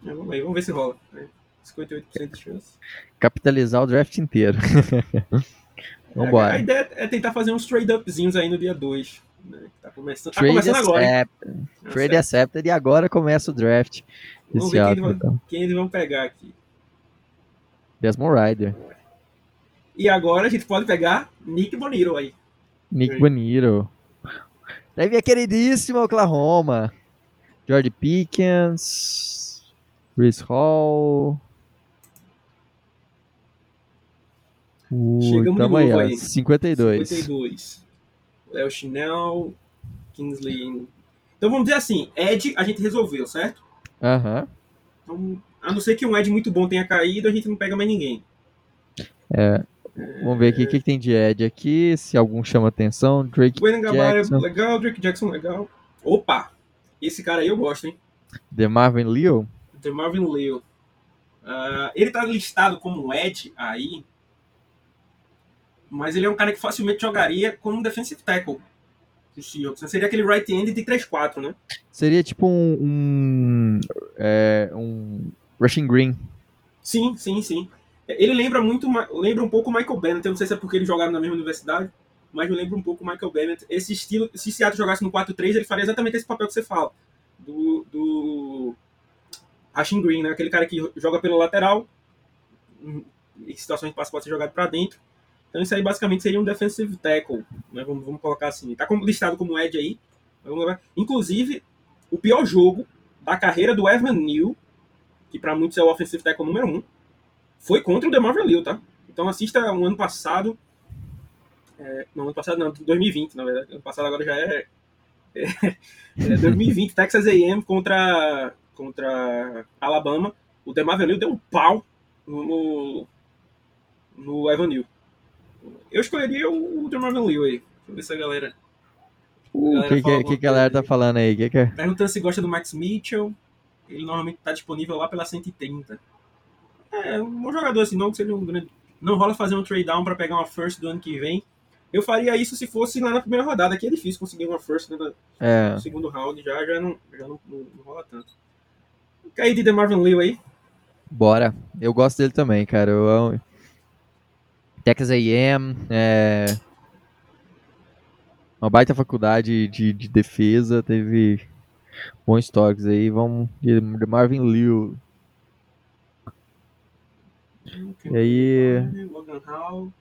É, vamos aí, vamos ver se rola. É, 58% de chance. Capitalizar o draft inteiro. [laughs] Vambora. A, a ideia é tentar fazer uns trade-upzinhos aí no dia 2. Né? Tá começando, tá começando agora. Accepted. Trade accepted e agora começa o draft. Vamos ver quem, eles vão, quem eles vão pegar aqui. Desmond Rider. E agora a gente pode pegar Nick Boniro aí. Nick Boniro. Daí vem a queridíssima Oklahoma. George Pickens. Chris Hall. Uh, Chegamos tamo de novo aí, ó, aí. 52. 52. Léo Chinel. Kingsley. Então vamos dizer assim, Ed a gente resolveu, certo? Aham. Então, a não ser que um Ed muito bom tenha caído, a gente não pega mais ninguém. É. Vamos ver aqui o que, que tem de Ed aqui, se algum chama atenção. Drake Wayne Gabbard Jackson, legal, Drake Jackson legal. Opa! Esse cara aí eu gosto, hein? The Marvin Leo. The Marvin Leo. Ah, ele tá listado como Ed aí, mas ele é um cara que facilmente jogaria como um defensive tackle. do Seahawks, né? Seria aquele right end de 3-4, né? Seria tipo um. um, é, um Rushing Green. Sim, sim, sim. Ele lembra muito, lembra um pouco o Michael Bennett. Eu não sei se é porque eles jogaram na mesma universidade, mas me lembra um pouco o Michael Bennett. Esse estilo, se Seattle jogasse no 4-3, ele faria exatamente esse papel que você fala. Do, do Rushing Green, né? Aquele cara que joga pelo lateral, em em situações de passe pode ser jogado para dentro. Então isso aí basicamente seria um defensive tackle, né? Vamos, vamos colocar assim. Tá como- listado como Ed aí. Inclusive, o pior jogo da carreira do Evan Neal, que para muitos é o offensive tackle número um, foi contra o DeMarvin Leal, tá? Então assista o ano passado. é, não, ano passado não, 2020, na verdade. Ano passado agora já é. é, é 2020, Texas AM contra, contra Alabama. O DeMarvin Leal deu um pau no, no, no Evan Neal. Eu escolheria o, DeMarvin Leal aí. Deixa eu ver se a galera. O Galera, que, que, que a galera tá falando aí? Que que é? Perguntando se gosta do Max Mitchell. Ele normalmente tá disponível lá pela 130. É, um bom jogador assim, não que seja um grande. Não rola fazer um trade down pra pegar uma first do ano que vem. Eu faria isso se fosse lá na primeira rodada. Aqui é difícil conseguir uma first né, no É, segundo round, já, já, não, já não, não, não rola tanto. Caí de DeMarvin Leal aí. bora. Eu gosto dele também, cara. Eu amo. Texas A&M, é... Uma baita faculdade de, de defesa, teve bons toques aí. Vamos de de Marvin Liu. E aí? Logan Hall,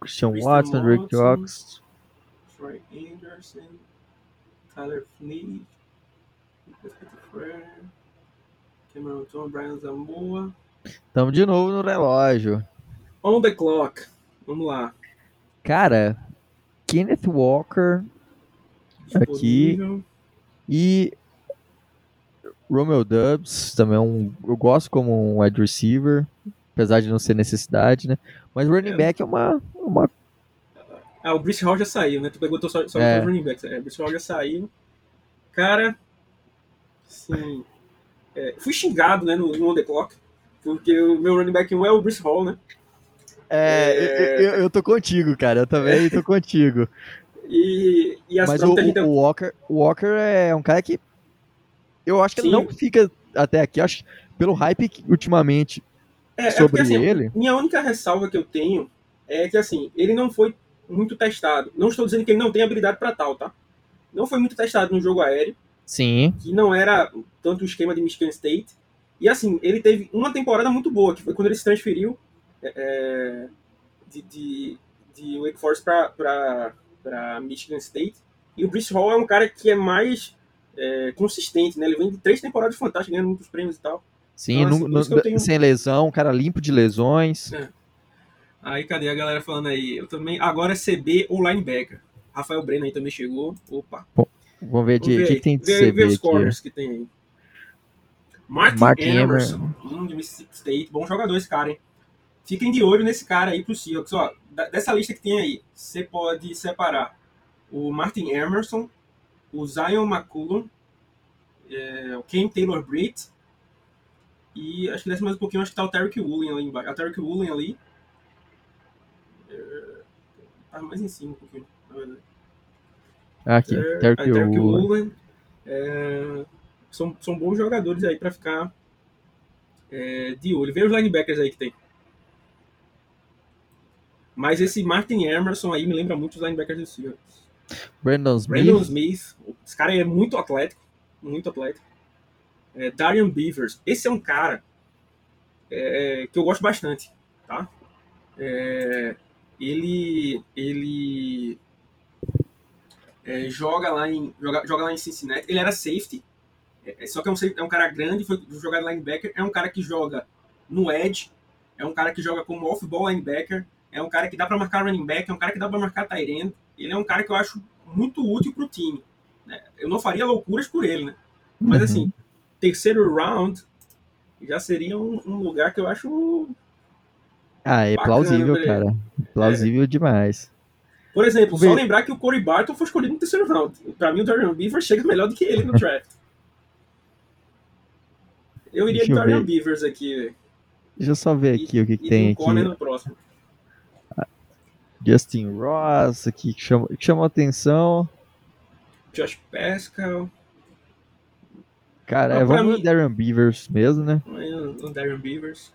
Christian Watson, Rick. Jox. Troy Anderson, Tyler Fleet, Cameron Tom, Brian Zamboa. Tamo de novo no relógio. On the clock. Vamos lá. Cara, Kenneth Walker Aqui. Disponível. e Romeo Dubs também é um. Eu gosto como um wide receiver, apesar de não ser necessidade, né? Mas running É. back é uma, uma Ah, o Brice Hall já saiu, né? Tu perguntou só, só É. os running backs. É, o Brice Hall já saiu. Cara, sim. É, fui xingado, né, no, no On The Clock. Porque o meu running back 1 é o Brice Hall, né? É, É. Eu, eu- tô contigo, cara. Eu também tô contigo. E, e as Mas o, o Walker, o Walker é um cara que eu acho que Sim. não fica até aqui. Acho pelo hype que ultimamente É, é sobre porque, assim, ele. Minha única ressalva que eu tenho é que, assim, ele não foi muito testado. Não estou dizendo que ele não tem habilidade para tal, tá? Não foi muito testado no jogo aéreo, Sim, que não era tanto o esquema de Michigan State. E, assim, ele teve uma temporada muito boa, que foi quando ele se transferiu é, é, de, de, de Wake Forest para Michigan State. E o Brice Hall é um cara que é mais é, consistente, né? Ele vem de três temporadas fantásticas, ganhando muitos prêmios e tal. sim, Então, assim, que eu nu- tenho- sem lesão, um cara limpo de lesões. Aí, cadê a galera falando aí? Eu também. Agora é CB ou linebacker. Rafael Breno aí também chegou. Opa. Vamos ver de Vamos ver, que, aí. que tem de CB os aqui. corners que tem aí. Martin, Martin Emerson, hum, de Mississippi State. Bom jogador esse cara, hein? Fiquem de olho nesse cara aí pro Seahawks. Ó, dessa lista que tem aí, você pode separar o Martin Emerson, o Zion McCullum, é, o Ken Taylor Britt e acho que desce mais um pouquinho, acho que tá o Tarek Woolen ali embaixo. É o Tarek Woolen ali. É, tá mais em cima um pouquinho, na verdade. Aqui, É, Tarek Woolen. Woolen, é, são, são bons jogadores aí pra ficar é, de olho. Vê os linebackers aí que tem. Mas esse Martin Emerson aí me lembra muito os linebackers do Seahawks. Brandon Smith. Brandon Smith, esse cara é muito atlético, muito atlético. É, Darian Beavers, esse é um cara é, que eu gosto bastante, tá? É, ele ele é, joga lá em joga, joga lá em Cincinnati. Ele era safety, é, só que é um, safety- é um cara grande, foi jogado linebacker. É um cara que joga no edge, é um cara que joga como off-ball linebacker, é um cara que dá para marcar running back, é um cara que dá para marcar tight end. Ele é um cara que eu acho muito útil pro time. né? Eu não faria loucuras por ele, né? Mas Uhum. assim, terceiro round já seria um, um lugar que eu acho. Ah, é plausível, né? cara. Plausível demais. Por exemplo, Vê. só lembrar que o Corey Barton foi escolhido no terceiro round. Pra mim, o Darian Beavers chega melhor do que ele no [laughs] draft. Eu iria de ver. Beavers aqui, velho. Deixa eu só ver E- aqui o que, que E tem um aqui. no próximo. Justin Ross, aqui que chamou, que chamou atenção. Josh Pascal, Cara, Não, é, vamos mim- no Darren Beavers mesmo, né? o Darian Beavers.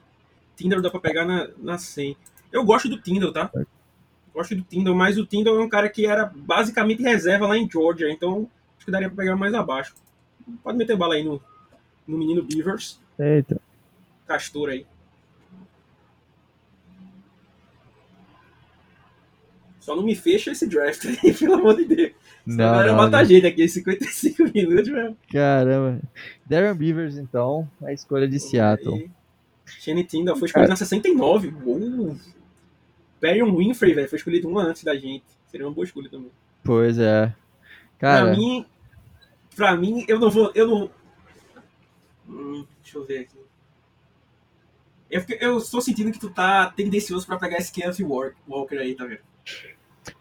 Tyndall dá pra pegar na, na 100. Eu gosto do Tyndall, tá? Gosto do Tyndall, mas o Tyndall é um cara que era basicamente reserva lá em Georgia, então acho que daria pra pegar mais abaixo. Pode meter bala aí no, no menino Beavers, Eita. Castor aí. Só não me fecha esse draft aí, [laughs] pelo amor de Deus. Não, Não, galera não, mata a gente aqui, 55 [laughs] minutos, velho. Caramba. Darren Beavers, então, a escolha de Seattle. Shane Tyndall foi escolhido na 69. Uou. Perion Winfrey, velho, foi escolhido um ano antes da gente. Seria uma boa escolha também. Pois é. Cara, Pra mim, pra mim, eu não vou. Eu não. Hum, deixa eu ver aqui. Eu, eu estou sentindo que tu tá tendencioso pra pegar esse Kenneth Walker aí, tá vendo?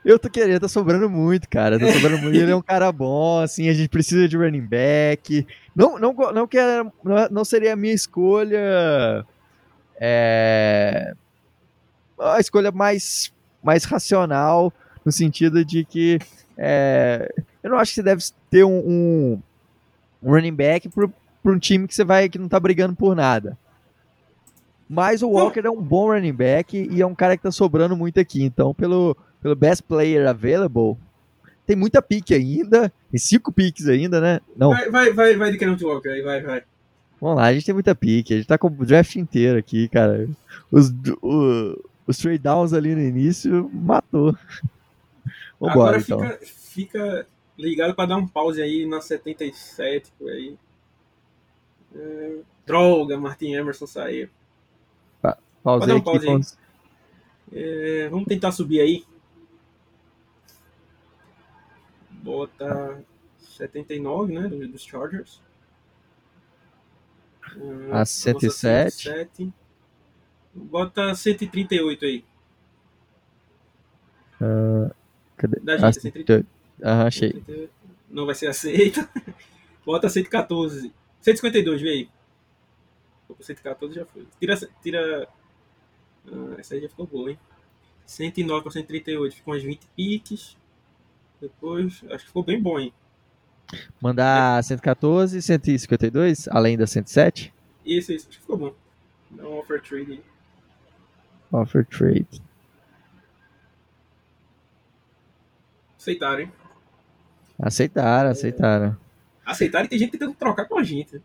Eu tô querendo, tá sobrando muito, cara. Tá sobrando muito. Ele é um cara bom, assim, a gente precisa de running back. Não, não, não, quer, não, não seria a minha escolha. É, a escolha mais, mais racional, no sentido de que é, eu não acho que você deve ter um, um, um running back para um time que você vai que não tá brigando por nada. Mas o Walker é um bom running back e é um cara que tá sobrando muito aqui. Então, pelo, pelo best player available, tem muita pique ainda. Tem cinco piques ainda, né? Não, Vai, vai, vai, vai de Kenneth Walker aí, vai, vai. vamos lá, a gente tem muita pique. A gente tá com o draft inteiro aqui, cara. Os, o- os trade downs ali no início matou. [laughs] Vambora, Agora então. fica, fica ligado pra dar um pause aí na 77, por aí. É, droga, Martin Emerson saiu. Pausei Pode aqui. um pause É, vamos tentar subir aí. Bota 79, né? do- Dos Chargers. Ah, A 107. 107. Bota 138 aí. Cadê? Da Ah, gente, 138. Aham, achei. 138. Não vai ser aceita. [laughs] Bota 114. 152, vê aí. Opa, 114 já foi. Tira. tira ah, essa aí já ficou boa, hein? 109 para 138, ficou umas 20 piques. Depois, acho que ficou bem bom, hein? Mandar 114, 152, além da 107. Isso, isso, acho que ficou bom. Dá um offer trade. Offer trade. Aceitaram, hein? Aceitaram, aceitaram. Aceitaram e tem gente tentando trocar com a gente.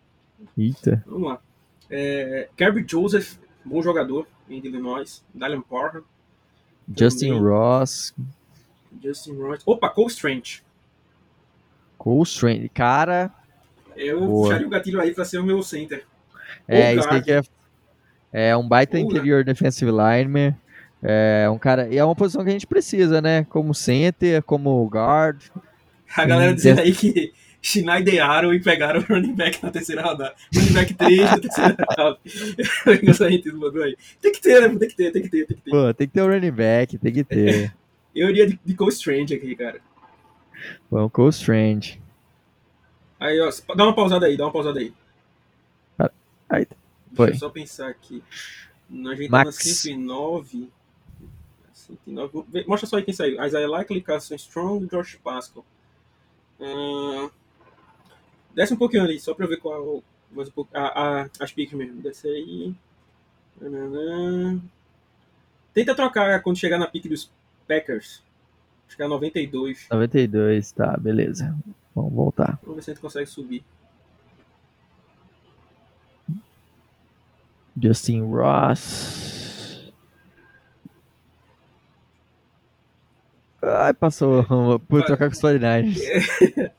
Eita. Vamos lá. É, Kirby Joseph, bom jogador em Illinois. Dylan Parham, Justin Também. Ross, Justin Royce. Opa, Cole Strange. Cole Strange. Cara, Eu Boa. puxaria o gatilho aí pra ser o meu center. é isso que é. É um baita interior defensive lineman. É um cara, e é uma posição que a gente precisa, né? Como center, como guard. A galera dizendo aí que Schneider e pegaram o running back na terceira rodada. Running back 3 na terceira rodada. aí. Tem que ter, né? Tem que ter, tem que ter, tem que ter. Pô, tem que ter o um running back, tem que ter. [laughs] Eu iria de, de Cole Strange aqui, cara. Vamos, Cole Strange. Aí, ó, dá uma pausada aí, dá uma pausada aí. Aí, foi. Deixa eu só pensar aqui. A gente Max. tá na 109. 109. Mostra só aí quem saiu. Isaiah Likely, Carson Strong e Josh Pascal. Uh, desce um pouquinho ali, só pra ver qual. Mais um pouco, a, a, as piques mesmo. Desce aí. Tenta trocar quando chegar na pique dos Packers. Acho que é 92. 92, tá, beleza. Vamos voltar. Vamos ver se a gente consegue subir. Justin Ross. Ai, passou por trocar com os 49 [laughs]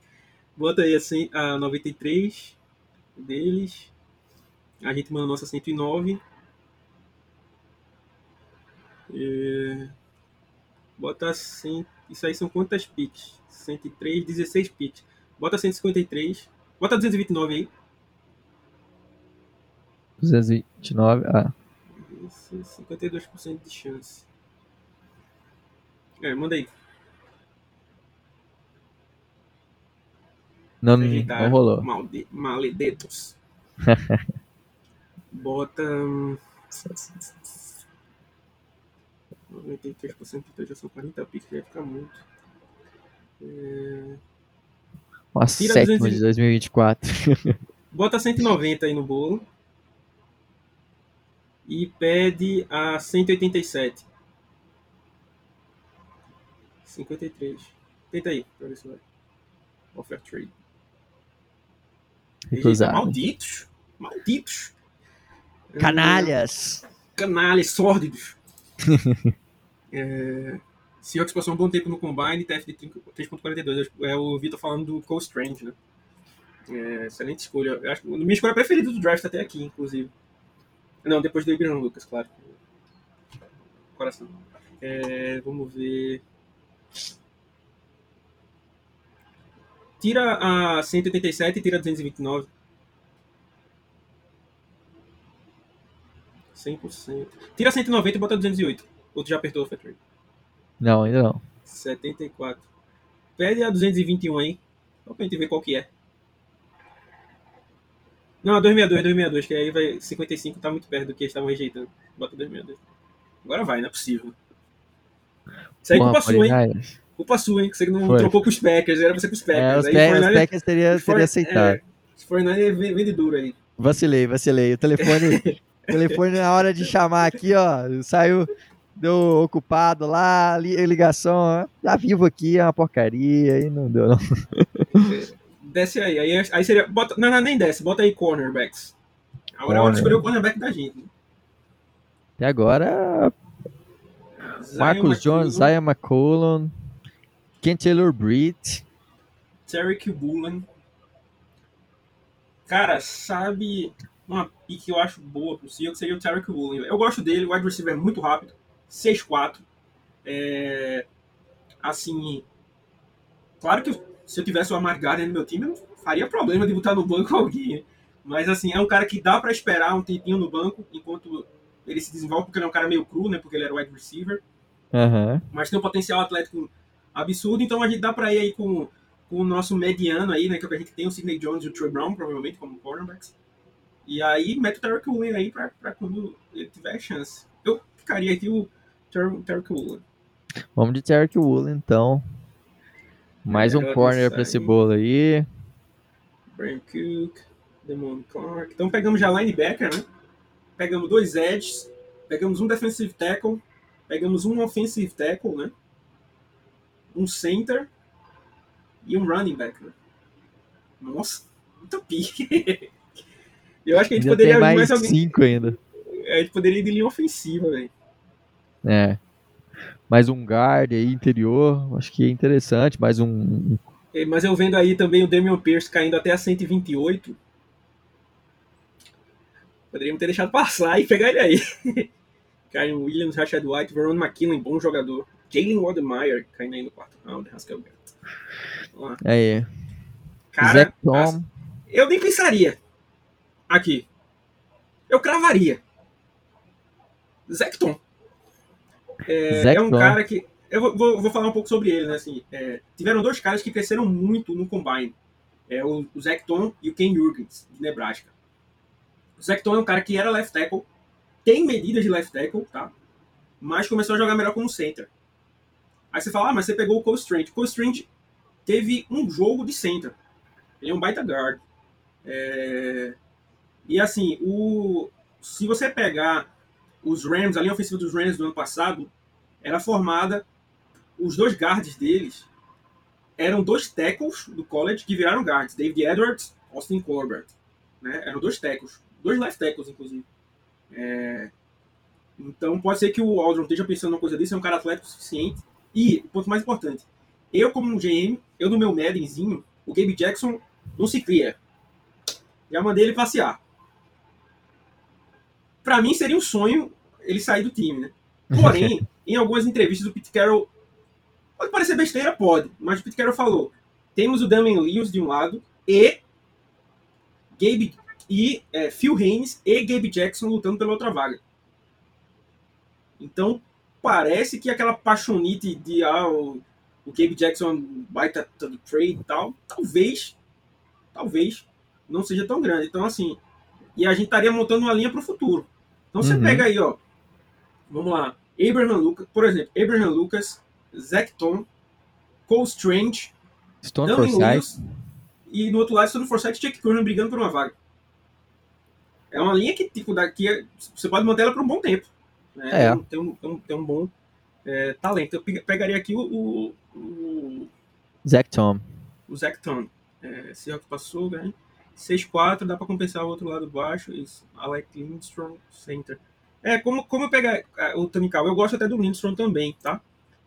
Bota aí assim, a 93 deles. A gente manda a nossa 109. É... Bota assim. Isso aí são quantas picks? 103, 16 picks. Bota 153. Bota 229 aí. 229, ah. Isso, 52% de chance. É, manda aí. Não, não, tá não rolou. Malde, maledetos. [laughs] Bota. 93% então já são 40 pix, vai ficar muito. É... Uma sétima 200... de 2024. [laughs] Bota 190 aí no bolo. E pede a 187. 53. Tenta aí, pra ver se vai. Offer trade. Recusado. Malditos. Malditos. Canalhas. Canalhas, sórdidos. [laughs] é, Seahawks passou um bom tempo no Combine, TF de 3.42. É o Vitor falando do Cole Strange, né? É, excelente escolha. Eu acho, minha escolha preferida do draft até aqui, inclusive. Não, depois do Abraham Lucas, claro. Coração. É, vamos ver. Tira a 187 e tira a 229. 100%. Tira 190 e bota 208. Ou tu já apertou o Fat Não, ainda não. 74. Pede a 221 hein? Só pra gente ver qual que é. Não, a 262, 262, que aí vai 55 tá muito perto do que eles estavam rejeitando. Bota 262. Agora vai, não é possível. Isso aí é culpa sua, hein? Culpa sua, hein? Que você não Foi. trocou com os Packers, era ser com os Packers. É, os, aí, os Packers teria, teria aceitado. É, os 49 vende duro aí. Vacilei, vacilei. O telefone [laughs] telefone na hora de chamar aqui, ó, saiu, deu ocupado lá, ligação, já vivo aqui, é uma porcaria, aí não deu não. [laughs] Desce aí, aí, aí seria, bota, não, não, nem desce, bota aí cornerbacks. Agora é hora de escolher o cornerback da gente. E agora, Marcos Jones, Zion McCollum, Ken Taylor Britt, Terry Bullen. Cara, sabe uma pick que eu acho boa pro Seahawks seria o Tarek Woolen. Eu gosto dele, o wide receiver é muito rápido, 6'4". É, assim, claro que se eu tivesse o Amar Gardner no meu time, eu não faria problema de botar no banco [laughs] alguém. Mas assim, é um cara que dá para esperar um tempinho no banco enquanto ele se desenvolve, porque ele é um cara meio cru, né? Porque ele era wide receiver. Uhum. Mas tem um potencial atlético absurdo, então a gente dá para ir aí com, com o nosso mediano aí, né? Que é que a gente tem, o Sidney Jones e o Troy Brown, provavelmente, como cornerbacks. E aí mete o Tarek Woolen aí pra quando ele tiver chance. Eu ficaria aqui o Tarek Woolen. Vamos de Tarek Woolen, então. Mais um corner pra esse bolo aí. Brian Cook, Demon Clark. Então pegamos já linebacker, né? Pegamos dois edges, pegamos um defensive tackle, pegamos um offensive tackle, né? Um center e um running back, né? Nossa, muito pique. [laughs] Eu acho que a gente poderia mais, mais alguém. cinco ainda. A gente poderia ir de linha ofensiva, velho. É. Mais um guard aí interior, acho que é interessante. Mais um. É, mas eu vendo aí também o Damian Pierce caindo até a 128. Poderíamos ter deixado passar e pegar ele aí. [laughs] Karen Williams, Rashad White, Veron McKinnon, bom jogador. Jalen Wademeyer, caindo aí no quarto round, Haskell Vamos lá. Aí. Cara, eu nem pensaria aqui. Eu cravaria. Zecton. É, Zach é um cara que. Eu vou, vou- vou falar um pouco sobre ele, né? Assim, é, tiveram dois caras que cresceram muito no Combine. É o, o Zecton e o Ken Jurgens, de Nebraska. O Zecton é um cara que era left tackle, tem medidas de left tackle, tá? Mas começou a jogar melhor como center. Aí você fala, ah, mas você pegou o Cole Strange. Cole Strange teve um jogo de center. Ele é um baita guard. É, E assim, o... se você pegar os Rams, a linha ofensiva dos Rams do ano passado, era formada, os dois guards deles eram dois tackles do college que viraram guards. David Edwards, Austin Corbett. Né? Eram dois tackles. Dois left tackles, inclusive. É, Então pode ser que o Aldron esteja pensando numa coisa desse, é um cara atlético suficiente. E, o ponto mais importante, eu como um GM, eu no meu Maddenzinho, o Gabe Jackson não se cria. Já mandei ele passear. Pra mim seria um sonho ele sair do time, né? [laughs] Porém, em algumas entrevistas o Pete Carroll pode parecer besteira, pode, mas o Pete Carroll falou: temos o Damian Lewis de um lado e Gabe e é, Phil Haynes e Gabe Jackson lutando pela outra vaga. Então parece que aquela paixonite de ah, o, o Gabe Jackson baita do trade e tal, talvez, talvez não seja tão grande. Então assim, e a gente estaria montando uma linha para o futuro. Então você Uhum. pega aí, ó, vamos lá, Abraham Lucas, por exemplo, Abraham Lucas, Zach Tom, Cole Strange, Stone Forsythe. E no outro lado Stone Forsythe e Jake Curran brigando por uma vaga. É uma linha que, tipo, daqui você pode manter ela por um bom tempo. Né? É. Tem, um, tem, um, tem um bom é, talento. Eu pe- pegaria aqui o, o, o, Zach Tom. o Zach Tom. É, Seahawks passou, ganha. 6-4, dá pra compensar o outro lado baixo. Isso. Alec Lindstrom, center. É, como, como eu pegar é, o Tanical, eu gosto até do Lindstrom também, tá?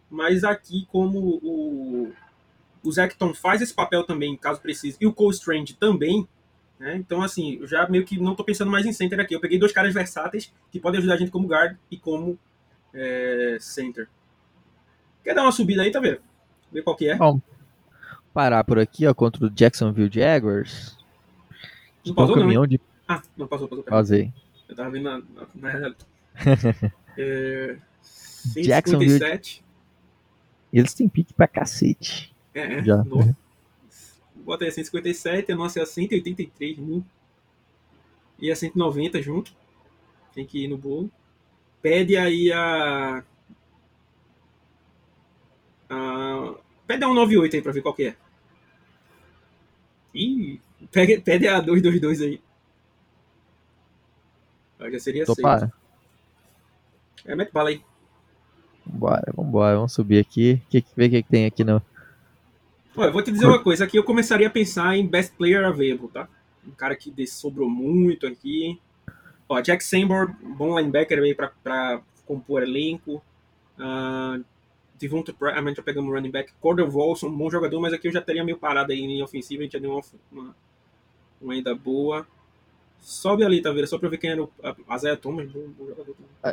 Mas aqui, como o, o Zach Tom faz esse papel também, caso precise, e o Cole Strange também, né? Então, assim, eu já meio que não tô pensando mais em center aqui. Eu peguei dois caras versáteis que podem ajudar a gente como guard e como é, center. Quer dar uma subida aí, tá vendo? Ver qual que é. Vamos parar por aqui, ó, contra o Jacksonville Jaguars. Não Um pausou, não, caminhão de Ah, não passou, passou. pausei. Eu tava vendo na, na, [laughs] é, Jacksonville. 157. Eles têm pique pra cacete. É, é. Já. Bota aí a 157, a nossa é a 183 mil. E a 190 junto. Tem que ir no bolo. Pede aí a. a pede a 198 aí pra ver qual que é. Ih, pede, pede a 222 aí. Ah, Já seria Tô 6. para. É, mete bala aí. Vambora, vambora. Vamos subir aqui. Que, ver o que, que tem aqui no. Olha, eu vou te dizer uma coisa, aqui eu começaria a pensar em Best Player Available, tá? Um cara que sobrou muito aqui. Ó, Jack Sambor, bom linebacker aí pra compor elenco. Uh, Devonta Pratt, a gente já pegamos running back. Cordell um bom jogador, mas aqui eu já teria meio parado aí em ofensiva, a gente já deu uma, uma, uma ida boa. Sobe ali, tá vendo? Só pra ver quem era o a- Isaiah Thomas, também.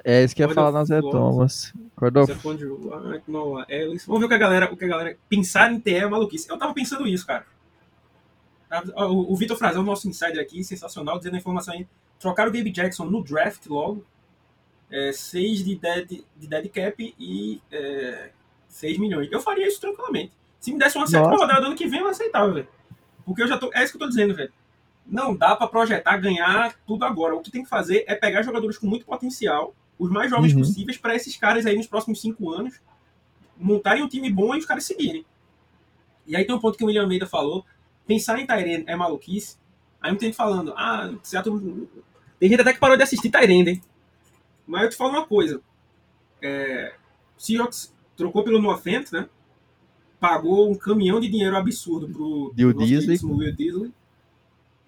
É isso que eu ia falar na Zé. Thomas. Wright, Noah Ellis. Vamos ver o que a galera, o que a galera pensar em TE é maluquice. Eu tava pensando isso, cara. O, o Vitor Frazão, nosso insider aqui, sensacional, dizendo a informação aí. Trocar o Gabe Jackson no draft logo. 6 de, dead, de dead cap e 6 milhões. Eu faria isso tranquilamente. Se me desse uma Nossa. rodada ano que vem, eu aceitava, velho. Porque eu já tô. É isso que eu tô dizendo, velho. Não dá pra projetar ganhar tudo agora. O que tem que fazer é pegar jogadores com muito potencial, os mais jovens Uhum. possíveis, pra esses caras aí nos próximos cinco anos montarem um time bom e os caras seguirem. E aí tem um ponto que o William Almeida falou: pensar em Tyrene é maluquice. Aí muita gente falando, ah, Seattle... tem gente até que parou de assistir Tyrene, hein? Mas eu te falo uma coisa: é, Seahawks trocou pelo Noah né? Pagou um caminhão de dinheiro absurdo pro, queridíssimo Will Disley.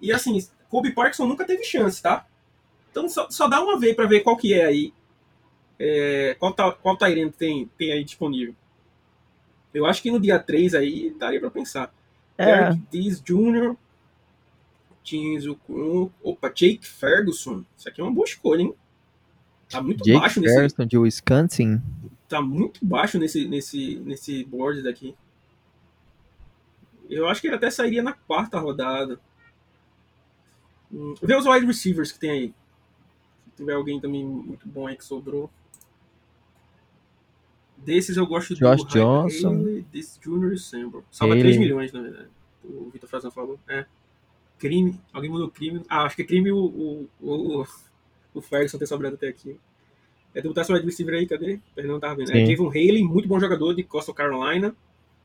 E assim, Kobe Parkinson nunca teve chance, tá? Então só, só dá uma vez pra ver qual que é aí. É, qual, ta, qual Tyrene tem, tem aí disponível. Eu acho que no dia 3 aí daria pra pensar. É, Derek Dees Jr. Tinha o. Opa, Jake Ferguson. Isso aqui é uma boa escolha, hein? Tá muito Jake baixo nesse. Ferguson de Wisconsin. Tá muito baixo nesse, nesse, nesse board daqui. Eu acho que ele até sairia na quarta rodada. Hum, vê os wide receivers que tem aí. Se tiver alguém também muito bom aí que sobrou. Desses eu gosto Josh do Johnson. Haley, desse Junior Sample. Salva Haley. 3 milhões, na verdade. O Vitor Frazão falou. É. Crime. Alguém mandou crime. Ah, acho que é crime o, o, o, o Ferguson ter sobrado até aqui. É do botar seu wide receiver aí, cadê? Perdão, não tava vendo. É Sim. Javon Haley, muito bom jogador de Coastal Carolina.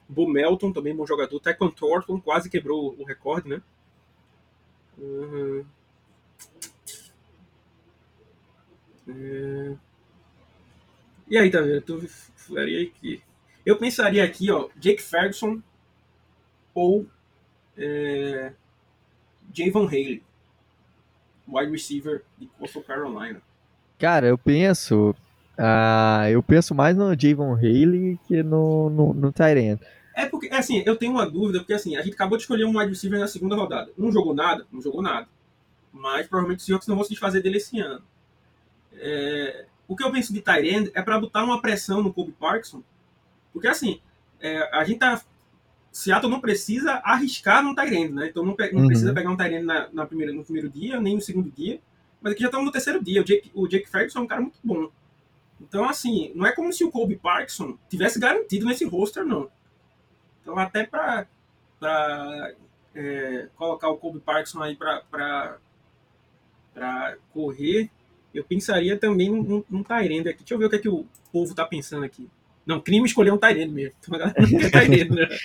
Bo Melton, também bom jogador. Taekwondo Thornton quase quebrou o recorde, né? Uhum. É. E aí, vendo? Tu faria aqui. Eu pensaria aqui, ó, Jake Ferguson ou é, Javon Haley, wide receiver de Coastal Carolina. Cara, eu penso. ah, eu penso mais no Javon Haley que no, no, no Tyrant. É porque, assim, eu tenho uma dúvida, porque assim, a gente acabou de escolher um wide receiver na segunda rodada. Não jogou nada? Não jogou nada. Mas provavelmente os Seahawks não vão se desfazer dele esse ano. É, o que eu penso de Tyrande é para botar uma pressão no Kobe Parkinson. Porque assim, é, a gente tá. Seattle não precisa arriscar no Tyrande, né? Então não, pe- não Uhum. precisa pegar um Tyrande na, na primeira, no primeiro dia, nem no segundo dia. Mas aqui já estamos no terceiro dia. O Jake, o Jake Ferguson é um cara muito bom. Então, assim, não é como se o Kobe Parkinson tivesse garantido nesse roster, não. Então, até para colocar o Kobe Parkinson aí para correr, eu pensaria também num, num, num Tyrande aqui. Deixa eu ver o que, é que o povo tá pensando aqui. Não, crime escolher um Tyrande mesmo. [laughs] Então, a galera não quer Tyrande, né? Que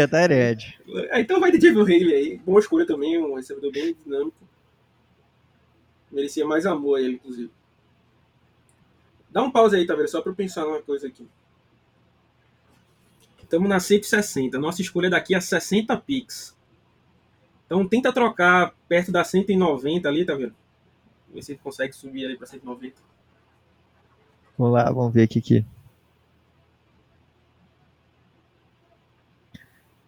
é Então vai de Javon Haley aí. Boa escolha também, um recebedor bem dinâmico. Merecia mais amor a ele, inclusive. Dá um pause aí, tá vendo? Só pra eu pensar numa coisa aqui. Estamos na 160. Nossa escolha é daqui a 60 picks. Então tenta trocar perto da 190 ali, tá vendo? Ver se consegue subir ali pra 190. Vamos lá, vamos ver aqui. que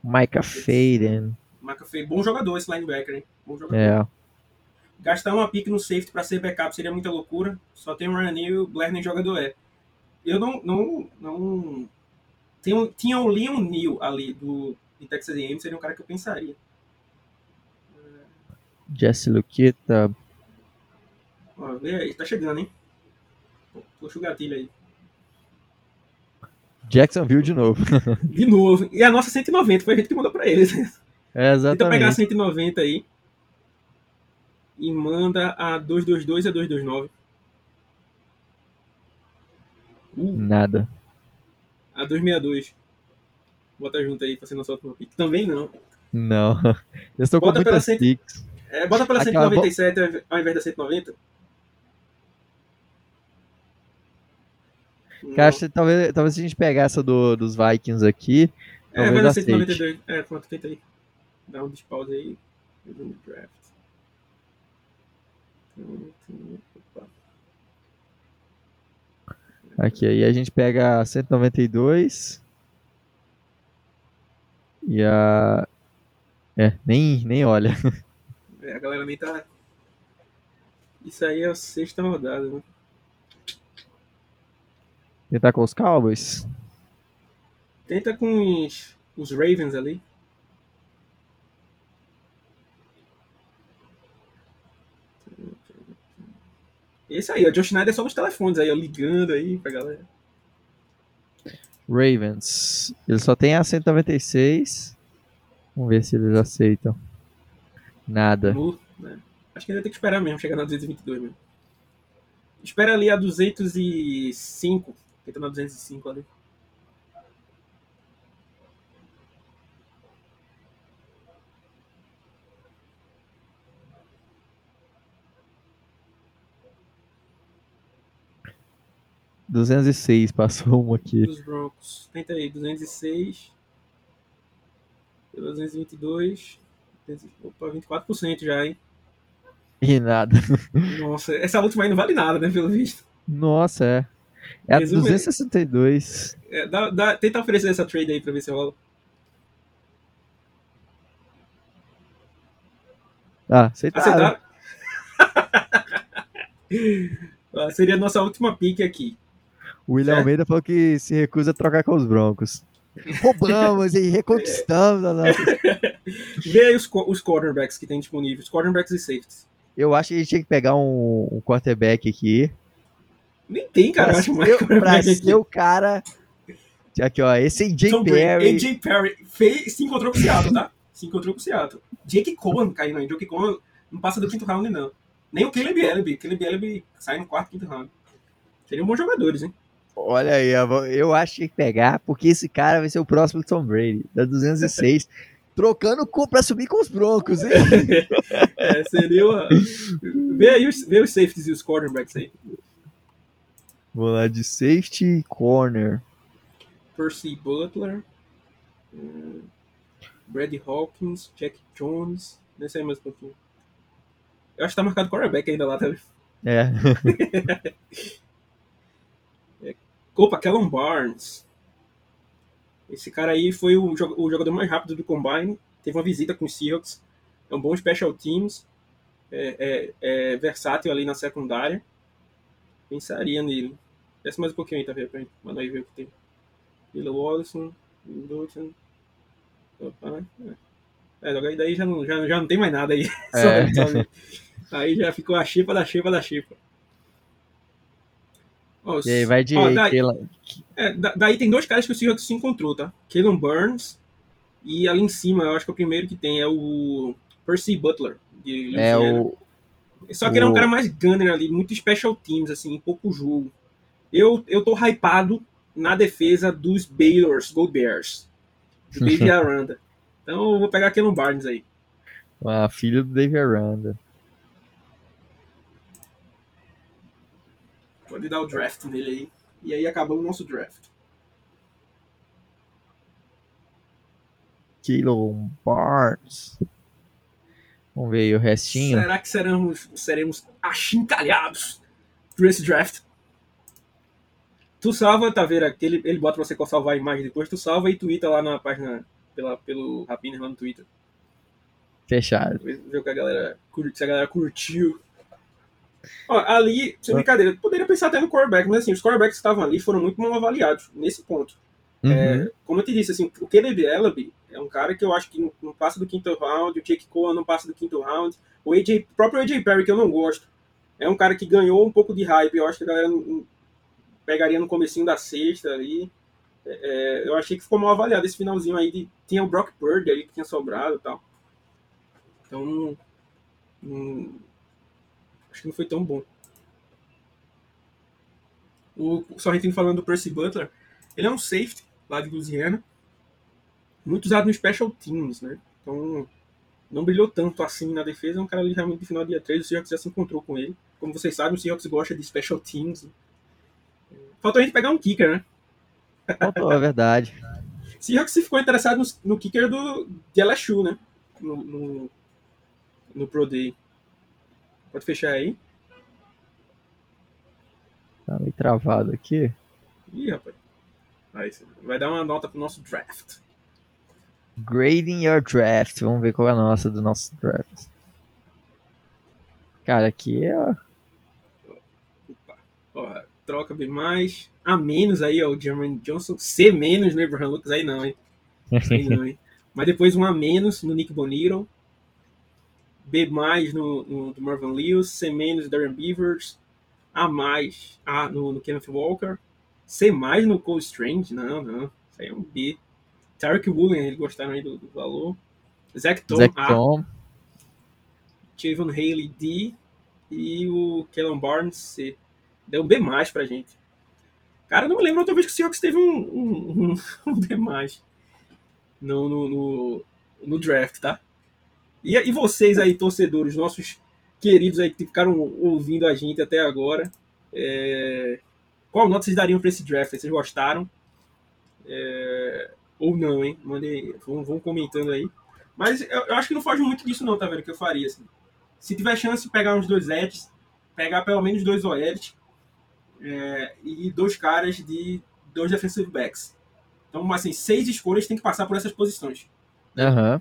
Micah Faden. McAfee, bom jogador esse linebacker, hein? Bom jogador. É. Gastar uma pick no safety para ser backup seria muita loucura. Só tem o Ryan e o Blair nem jogador é. Eu não. não, não... Tem tinha o Leon Neal ali do Texas A&M, seria um cara que eu pensaria. Jesse Luqueta. Ó, vê aí, tá chegando, hein? Puxa o gatilho aí. Jacksonville de novo. [laughs] De novo. E a nossa 190, foi a gente que mandou pra eles. É, Tenta pegar a exatamente. 190 aí. E manda a 222 a 229. Uh, Nada. A 262. Bota junto aí, fazendo a sua última pick. Também não. Não. [laughs] Eu estou com Bota pela muitas cento- picks. É, bota pela Aquela 197 ao invés da 190. Cara, talvez, talvez se a gente pegar essa do, dos Vikings aqui, é, vai aceite. 192. É, pronto, tenta aí. Dá um despause aí. Draft. Opa. Aqui, aí a gente pega a 192 e a. É, nem, nem olha. É, a galera nem tá. Isso aí é a sexta rodada, né? Tentar com os Cowboys. Tenta com os, os Ravens ali. Esse aí, o Josh Schneider só nos telefones aí, ó, ligando aí pra galera. Ravens. Eles só tem a 196. Vamos ver se eles aceitam. Nada. No, né? Acho que ainda tem que esperar mesmo, chegar na 222 mesmo. Espera ali a 205. Tenta na 205 ali. 206 passou um aqui. Dos Broncos. Tenta aí, 206. Pela 222. 200 Opa, 24% já, hein? E nada. [laughs] Nossa, essa última aí não vale nada, né, pelo visto. Nossa, é. É a Resume- 262. É, dá, dá, tenta oferecer essa trade aí pra ver se rola. Ah, aceitaram. Aceitaram? [laughs] Ah, Seria a nossa última pick aqui. O William. Almeida falou que se recusa a trocar com os Broncos. Roubamos e reconquistamos a nossa. [laughs] Vê aí os, os cornerbacks que tem disponíveis, cornerbacks e safeties. Eu acho que a gente tinha que pegar um, um quarterback aqui. Nem tem, cara, eu pra acho mais ser, pra ser o cara. Aqui, ó. Esse AJ Tom Perry. AJ Perry fez, se encontrou com o Seattle, tá? Se encontrou com o Seattle. Jake Cohen caindo aí. Jake Cohen não passa do quinto round, não. Nem o Caleb Ellaby. Caleb Ellaby sai no quarto, quinto round. Seriam bons jogadores, hein? Olha aí, eu acho que tem que pegar, porque esse cara vai ser o próximo Tom Brady, da 206. [laughs] trocando com, pra subir com os Broncos, hein? [laughs] É, seria uma... Vê aí os, vê os safeties e os cornerbacks aí. Vou lá de safety e corner. Percy Butler. hum, Brady Hawkins. Jack Jones. Nesse aí mais um pouquinho. Eu acho que tá marcado quarterback ainda lá, tá? É. [laughs] Opa, Kellen Barnes. Esse cara aí foi o, jo- o jogador mais rápido do Combine. Teve uma visita com os Seahawks. É um bom special teams. É, é- é versátil ali na secundária. Pensaria nele. Desce mais um pouquinho aí, tá vendo? Mandar aí ver o que tem. Willa Wallace. Opa, é. É, daí já não, já, já não tem mais nada aí. É. [laughs] Só- só- aí já ficou a chipa da chipa da chipa. Ó, E aí, vai de. ó, daí- Kayla- é, da- daí tem dois caras que o Seahawks se encontrou, tá? Kalen Burns e ali em cima, eu acho que o primeiro que tem é o Percy Butler. De É o. Só que ele é um o- cara mais gunner ali, muito special teams, assim, pouco jogo. Eu, eu tô hypado na defesa dos Baylors, Gold Bears. Do [laughs] Baby Aranda. Então eu vou pegar Kalen Barnes aí. A filha do Dave Aranda. Pode dar o draft nele aí. E aí acabou o nosso draft. Keylon Barnes. Vamos ver aí o restinho. Será que seremos, seremos achincalhados por esse draft? Tu salva, Taveira, que ele, ele bota pra você salvar a imagem depois, tu salva e twitta lá na página, pela, pelo Rapiner lá no Twitter. Fechado. Ver o que a galera, se a galera curtiu. Ó, ali, sem brincadeira, poderia pensar até no quarterback, mas assim, os quarterbacks que estavam ali foram muito mal avaliados nesse ponto. Uhum. É, como eu te disse, assim, o Caleb Ellaby é um cara que eu acho que não, não passa do quinto round, o Jake Cohen não passa do quinto round, o AJ, próprio AJ Perry, que eu não gosto, é um cara que ganhou um pouco de hype, eu acho que a galera não- pegaria no comecinho da sexta ali. É, eu achei que ficou mal avaliado esse finalzinho aí, de, tinha o Brock Purdy ali que tinha sobrado e tal. Então, acho que não foi tão bom. O Sorrentino falando do Percy Butler, ele é um safety lá de Louisiana, muito usado no special teams, né? Então, não brilhou tanto assim na defesa, é um cara ligeiramente de final do dia 3, o Seahawks já se encontrou com ele. Como vocês sabem, o Seahawks gosta de special teams. Faltou a gente pegar um kicker, né? Faltou, é verdade. [laughs] Seahawks ficou interessado no, no kicker do, de LSU, né? No, no, no Pro Day. Pode fechar aí. Tá meio travado aqui. Ih, rapaz. Aí, vai dar uma nota pro nosso draft. Grading your draft. Vamos ver qual é a nossa do nosso draft. Cara, aqui é. Opa. Ó, troca bem mais. A menos aí, ó, o Jermaine Johnson. C menos no Abraham Lucas, aí não, hein? [laughs] Aí não, hein? Mas depois um A menos no Nick Bonito. B mais no, no do Marvin Lewis. C menos Darren Beavers. A mais A no, no Kenneth Walker. C mais no Cole Strange. Não, não. Isso aí é um B. Tarek Woolen, eles gostaram aí do, do valor. Zach Tom, Zach A. Tom. Javon Haley D e o Kellen Barnes C. Deu um B mais pra gente. Cara, não me lembro outra vez que o Seahawks teve um, um, um, [laughs] um B mais no, no, no, no draft, tá? E, e vocês aí, torcedores, nossos queridos aí que ficaram ouvindo a gente até agora, é, qual nota vocês dariam pra esse draft? Vocês gostaram? É, ou não, hein? Mandem, vão, vão comentando aí. Mas eu, eu acho que não foge muito disso não, tá vendo? Que eu faria, assim. Se tiver chance de pegar uns dois edges, pegar pelo menos dois OLs é, e dois caras de dois defensive backs. Então, assim, seis escolhas tem que passar por essas posições. Aham.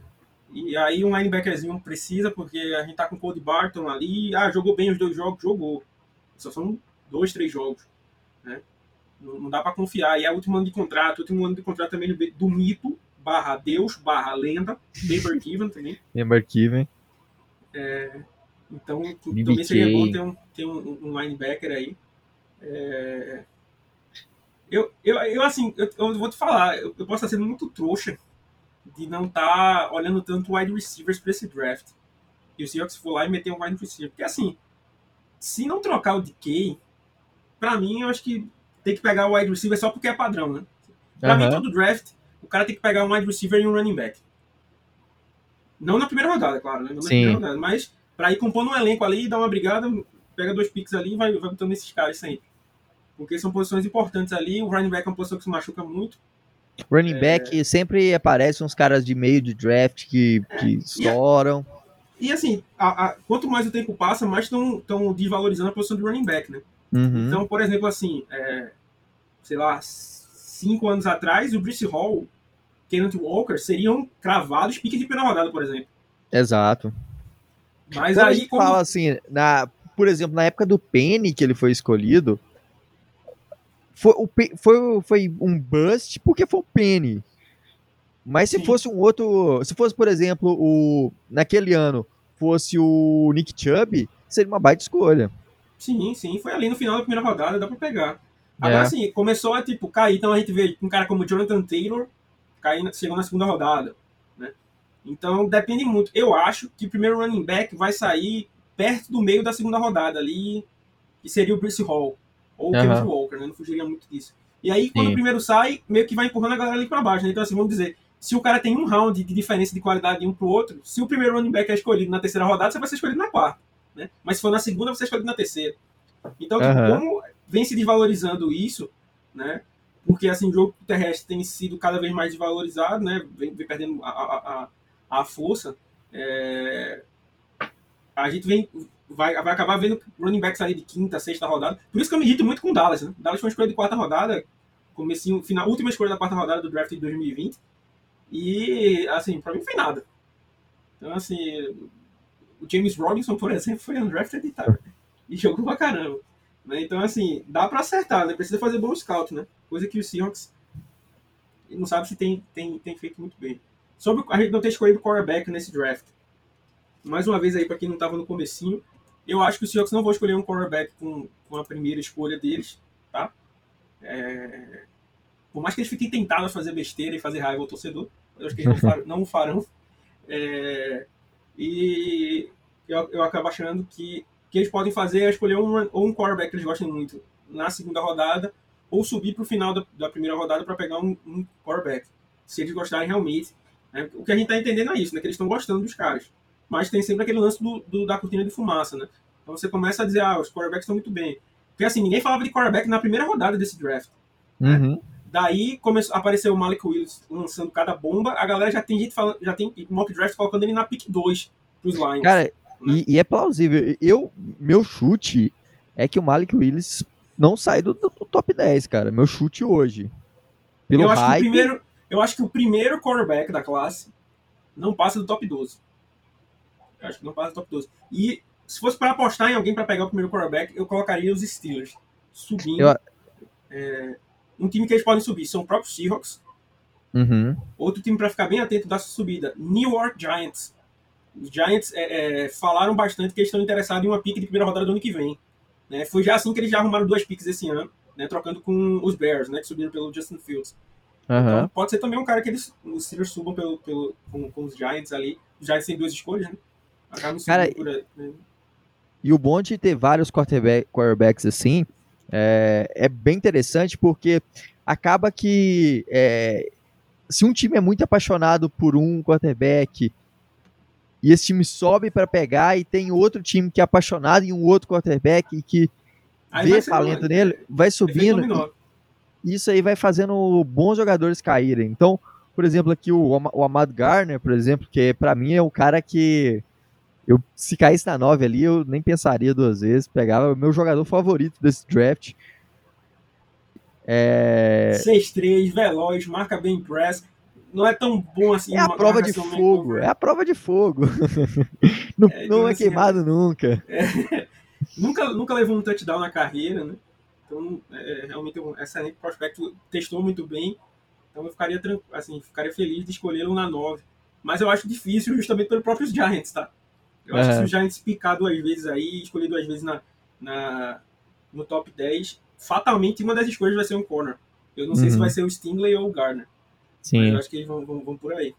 E aí um linebackerzinho precisa, porque a gente tá com o Cody Barton ali. Ah, jogou bem os dois jogos? Jogou. Só são dois, três jogos. Né? Não, não dá para confiar. E é o último ano de contrato, o último ano de contrato também do, mito, barra Deus, barra lenda, Baber Given também. [laughs] Baber Given. É, então, BBK. também seria bom ter um, ter um, um linebacker aí. É, eu, eu, eu, assim, eu, eu vou te falar, eu, eu, posso estar sendo muito trouxa de não estar tá olhando tanto wide receivers para esse draft. E o Seahawks for lá e meter um wide receiver. Porque, assim, se não trocar o DK, para mim, eu acho que tem que pegar o wide receiver só porque é padrão, né? Pra uhum. mim, todo draft, o cara tem que pegar um wide receiver e um running back. Não na primeira rodada, claro, né? Não na Sim. primeira rodada, mas para ir compondo um elenco ali, dar uma brigada, pega dois picks ali e vai, vai botando esses caras sempre. Porque são posições importantes ali, o running back é uma posição que se machuca muito. Running é... back sempre aparecem uns caras de meio de draft que, é. que estouram. E, e assim, a, a, quanto mais o tempo passa, mais estão desvalorizando a posição de running back, né? Uhum. Então, por exemplo, assim, é, sei lá, cinco anos atrás, o Brice Hall, Kenneth Walker seriam cravados pique de primeira rodada, por exemplo. Exato. Mas Quando aí, como... fala assim, na, por exemplo, na época do Penny que ele foi escolhido, foi, o, foi, foi um bust porque foi o Penny. Mas se Sim. fosse um outro. Se fosse, por exemplo, o. Naquele ano, fosse o Nick Chubb, seria uma baita escolha. Sim, sim. Foi ali no final da primeira rodada, dá pra pegar. Agora, é. assim, começou a, tipo, cair. Então a gente vê um cara como Jonathan Taylor cair, chegou na segunda rodada. Né? Então depende muito. Eu acho que o primeiro running back vai sair perto do meio da segunda rodada ali, que seria o Bruce Hall. Ou o Kenneth Walker, né? Não fugiria muito disso. E aí, quando Sim. o primeiro sai, meio que vai empurrando a galera ali para baixo. Né? Então, assim, vamos dizer, se o cara tem um round de diferença de qualidade de um pro outro, se o primeiro running back é escolhido na terceira rodada, você vai ser escolhido na quarta. Né? Mas se for na segunda, você é escolhido na terceira. Então, tipo, uhum. como vem se desvalorizando isso, né? Porque assim, o jogo terrestre tem sido cada vez mais desvalorizado, né? Vem, vem perdendo a, a, a, a força. É... A gente vem, vai, vai acabar vendo running backs ali de quinta, sexta rodada. Por isso que eu me irrito muito com o Dallas, né? Dallas foi uma escolha de quarta rodada, comecinho, final, última escolha da quarta rodada do draft de 2020. E, assim, pra mim foi nada. Então, assim, o James Robinson, por exemplo, foi undrafted e, tá, e jogou pra caramba. Né? Então, assim, dá para acertar, né? Precisa fazer bom scout, né? Coisa que o Seahawks não sabe se tem, tem, tem feito muito bem. Sobre a gente não ter escolhido quarterback nesse draft. Mais uma vez aí, para quem não estava no comecinho, eu acho que o Seahawks não vão escolher um quarterback com, com a primeira escolha deles, tá? É... Por mais que eles fiquem tentados a fazer besteira e fazer raiva ao torcedor, eu acho que eles não, farão. [laughs] Não farão. É... E eu, eu acabo achando que que eles podem fazer é escolher um, ou um quarterback que eles gostem muito na segunda rodada, ou subir para o final da, da, primeira rodada para pegar um, um quarterback, se eles gostarem realmente. Né? O que a gente está entendendo é isso, né? que eles estão gostando dos caras. Mas tem sempre aquele lance do, do, da cortina de fumaça. Né? Então você começa a dizer, ah, os quarterbacks estão muito bem. Porque assim, ninguém falava de quarterback na primeira rodada desse draft. Né? Uhum. Daí começou, apareceu o Malik Willis lançando cada bomba, a galera já tem gente falando, já tem mock draft colocando ele na pick 2 pros Lions. Cara, e, e, é plausível. Eu, meu chute é que o Malik Willis não sai do, do, do top 10, cara. Meu chute hoje. Pelo eu, acho hype... que o primeiro, eu acho que o primeiro quarterback da classe não passa do top 12. Eu acho que não passa do top 12. E se fosse para apostar em alguém para pegar o primeiro quarterback, eu colocaria os Steelers subindo. Eu... É, um time que eles podem subir são os próprios Seahawks. Uhum. Outro time para ficar bem atento da subida, New York Giants. Os Giants é, é, falaram bastante que eles estão interessados em uma pique de primeira rodada do ano que vem. Né? Foi já assim que eles já arrumaram duas piques esse ano, né? trocando com os Bears, né? que subiram pelo Justin Fields. Uhum. Então, pode ser também um cara que eles, os Steelers subam pelo, pelo, com, com, os Giants ali. Os Giants têm duas escolhas, né? Cara, por aí, né? E o bom de ter vários quarterback, quarterbacks assim é, é bem interessante porque acaba que é, se um time é muito apaixonado por um quarterback e esse time sobe para pegar e tem outro time que é apaixonado em um outro quarterback e que aí vê talento nele, vai subindo. Isso aí vai fazendo bons jogadores caírem. Então, por exemplo, aqui o, o Amado Garner, por exemplo, que para mim é o cara que eu se caísse na 9 ali, eu nem pensaria duas vezes, pegava o meu jogador favorito desse draft. É... 6-3, veloz, marca bem press não é tão bom assim. É a prova de fogo, é a prova de fogo. [laughs] não é, não é assim, queimado é... nunca. [laughs] É... nunca, nunca levou um touchdown na carreira, né? Então, é, realmente um excelente prospecto, testou muito bem. Então, eu ficaria, assim, ficaria feliz de escolhê-lo na 9. Mas eu acho difícil justamente pelo próprio Giants, tá? Eu acho que se o Giants picar duas vezes aí, escolher duas vezes na, na, no top 10, fatalmente uma das escolhas vai ser um corner. Eu não uhum. sei se uhum. vai ser o Stingley ou o Garner. Sim. Mas eu acho que eles vão, vão, vão por aí.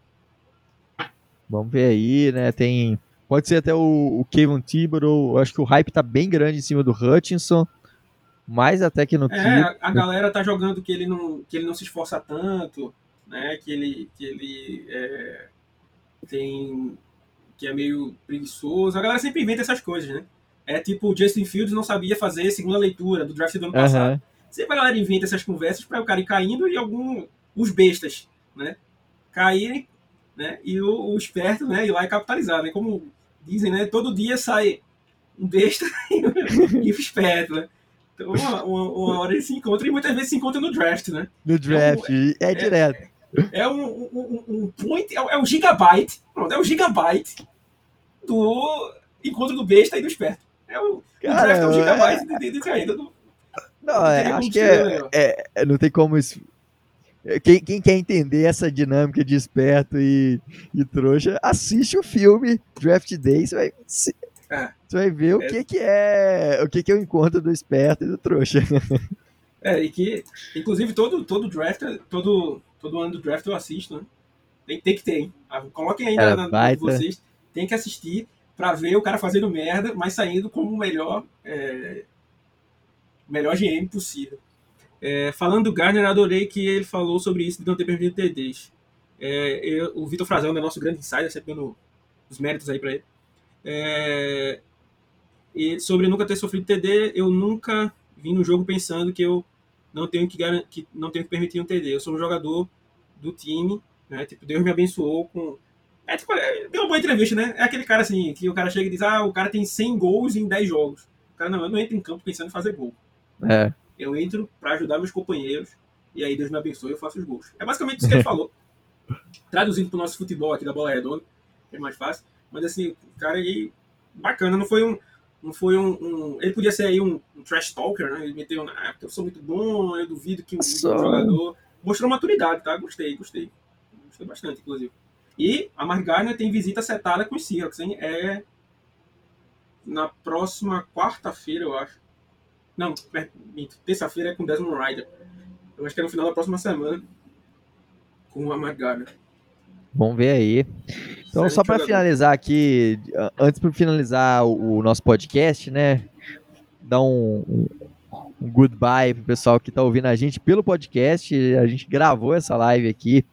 Vamos ver aí, né? Tem. Pode ser até o, o Kevin Thibodeau. Eu acho que o hype tá bem grande em cima do Hutchinson. Mais até que no É, a, a, galera tá jogando que ele não, que ele não se esforça tanto, né? Que ele, que ele é, tem. Que é meio preguiçoso. A galera sempre inventa essas coisas, né? É tipo o Justin Fields não sabia fazer segunda leitura do draft do ano passado. Sempre a galera inventa essas conversas para o cara ir caindo e algum. os bestas, né? Caírem, né? E o, o esperto, né? Ir lá e capitalizar, né? Como dizem, né? Todo dia sai um besta [laughs] e o esperto, né? Então, uma, uma, uma, hora eles se encontram e muitas vezes se encontram no draft, né? No draft, é, é, é direto. É um, um, um point, é, é um gigabyte, pronto, é um gigabyte do encontro do besta e do esperto. É Cara, draft é um gigabyte de, de, de caída do, não, é, acho que é, é, é, não tem como isso. Quem, quem, quer entender essa dinâmica de esperto e, e trouxa, assiste o filme Draft Day, você vai, você vai ver o é. que, que é o que, que é o encontro do esperto e do trouxa. [laughs] É, e que, inclusive, todo, todo draft, todo, todo ano do draft eu assisto, né? Tem, tem que ter, hein? Ah, coloquem aí na, na, vocês, tem que assistir para ver o cara fazendo merda, mas saindo como o melhor é, melhor GM possível. É, falando do Gardner, adorei que ele falou sobre isso de não ter perdido TDs. É, eu, o Vitor Frazão é nosso grande insider, sempre dando os méritos aí para ele. É, e sobre nunca ter sofrido TD, eu nunca vim no jogo pensando que eu não tenho que, que não tenho que permitir um TD. Eu sou um jogador do time, né? Tipo, Deus me abençoou com é tipo, é, deu uma boa entrevista, né? É aquele cara assim, que o cara chega e diz: "Ah, o cara tem 100 gols em 10 jogos". O cara não, eu não entra em campo pensando em fazer gol. É. Eu entro para ajudar meus companheiros e aí Deus me abençoe e eu faço os gols. É basicamente isso que ele [laughs] falou. Traduzindo para o nosso futebol aqui da bola redonda, é mais fácil. Mas assim, o cara aí, bacana, não foi um. Não foi um, um ele podia ser aí um, um, trash talker, né? Ele meteu, ah, eu sou muito bom, eu duvido que um, Só... jogador. Mostrou maturidade, tá? Gostei, gostei. Gostei bastante, inclusive. E a Mark Gardner tem visita setada com os Seahawks, hein? É na próxima quarta-feira, eu acho. Não, terça-feira é com Desmond Ryder. Eu acho que é no final da próxima semana com o Amargara. Vamos ver aí. Então, só para finalizar aqui, antes para finalizar o, o, nosso podcast, né? Dar um, um, goodbye pro pessoal que tá ouvindo a gente pelo podcast. A gente gravou essa live aqui.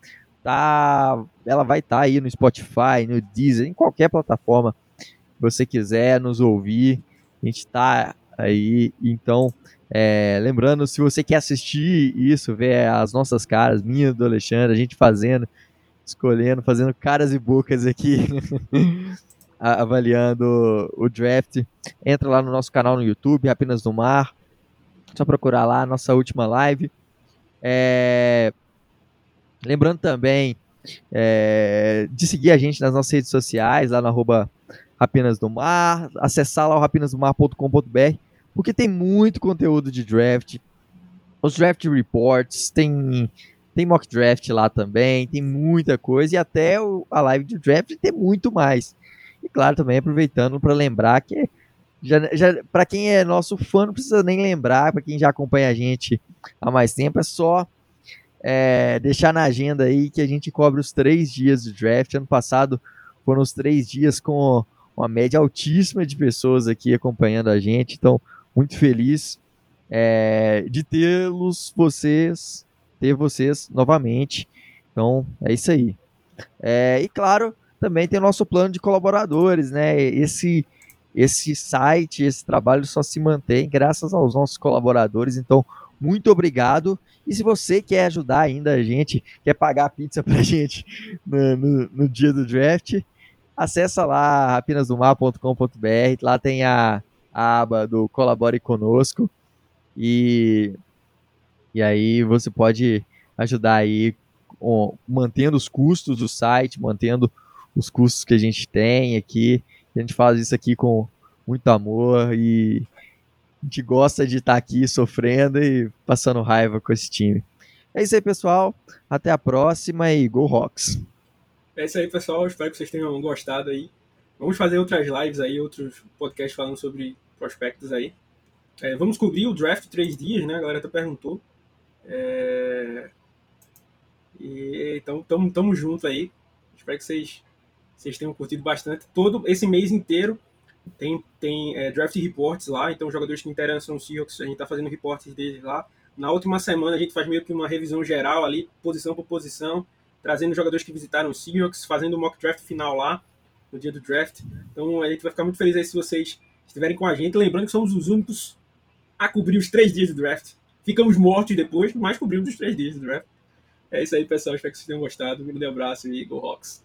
Tá, ela vai estar tá aí no Spotify, no Deezer, em qualquer plataforma que você quiser nos ouvir. A gente está aí. Então, é, lembrando, se você quer assistir isso, ver as nossas caras, minha do Alexandre, a gente fazendo, escolhendo, fazendo caras e bocas aqui, [laughs] avaliando o draft, entra lá no nosso canal no YouTube, Apenas do Mar. Só procurar lá a nossa última live. É, lembrando também é, de seguir a gente nas nossas redes sociais, lá no arroba Apenas do Mar, acessar lá o rapinasdomar.com.br porque tem muito conteúdo de draft. Os draft reports, tem, tem mock draft lá também, tem muita coisa, e até o, a live de draft tem muito mais. E claro, também aproveitando para lembrar que já, já para quem é nosso fã, não precisa nem lembrar, para quem já acompanha a gente há mais tempo, é só é, deixar na agenda aí que a gente cobre os três dias de draft. Ano passado foram os três dias com uma média altíssima de pessoas aqui acompanhando a gente, então muito feliz é, de tê-los, vocês, ter vocês novamente. Então, é isso aí. É, e claro, também tem o nosso plano de colaboradores, né? Esse, esse site, esse trabalho só se mantém graças aos nossos colaboradores. Então, muito obrigado. E se você quer ajudar ainda a gente, quer pagar a pizza [laughs] pra gente no, no, no dia do draft, acessa lá rapinasdomar.com.br. Lá tem a, a aba do Colabore Conosco e, e aí você pode ajudar aí com, mantendo os custos do site, mantendo os custos que a gente tem aqui. A gente faz isso aqui com muito amor e a gente gosta de estar aqui sofrendo e passando raiva com esse time. É isso aí, pessoal. Até a próxima e Go Rocks! É isso aí, pessoal. Espero que vocês tenham gostado aí. Vamos fazer outras lives aí, outros podcasts falando sobre prospectos aí. É, vamos cobrir o draft três dias, né? A galera até perguntou. É... E, então, tamo, tamo junto aí. Espero que vocês, vocês tenham curtido bastante. Todo esse mês inteiro tem, tem é, draft reports lá. Então, jogadores que interessam no Seahawks, a gente tá fazendo reportes deles lá. Na última semana, a gente faz meio que uma revisão geral ali, posição por posição, trazendo jogadores que visitaram o Seahawks, fazendo o mock draft final lá, no dia do draft. Então, a gente vai ficar muito feliz aí se vocês estiverem com a gente. Lembrando que somos os únicos a cobrir os três dias do draft. Ficamos mortos depois, mas cobrimos os três dias do draft. É isso aí, pessoal. Espero que vocês tenham gostado. Um grande abraço e Go Rocks!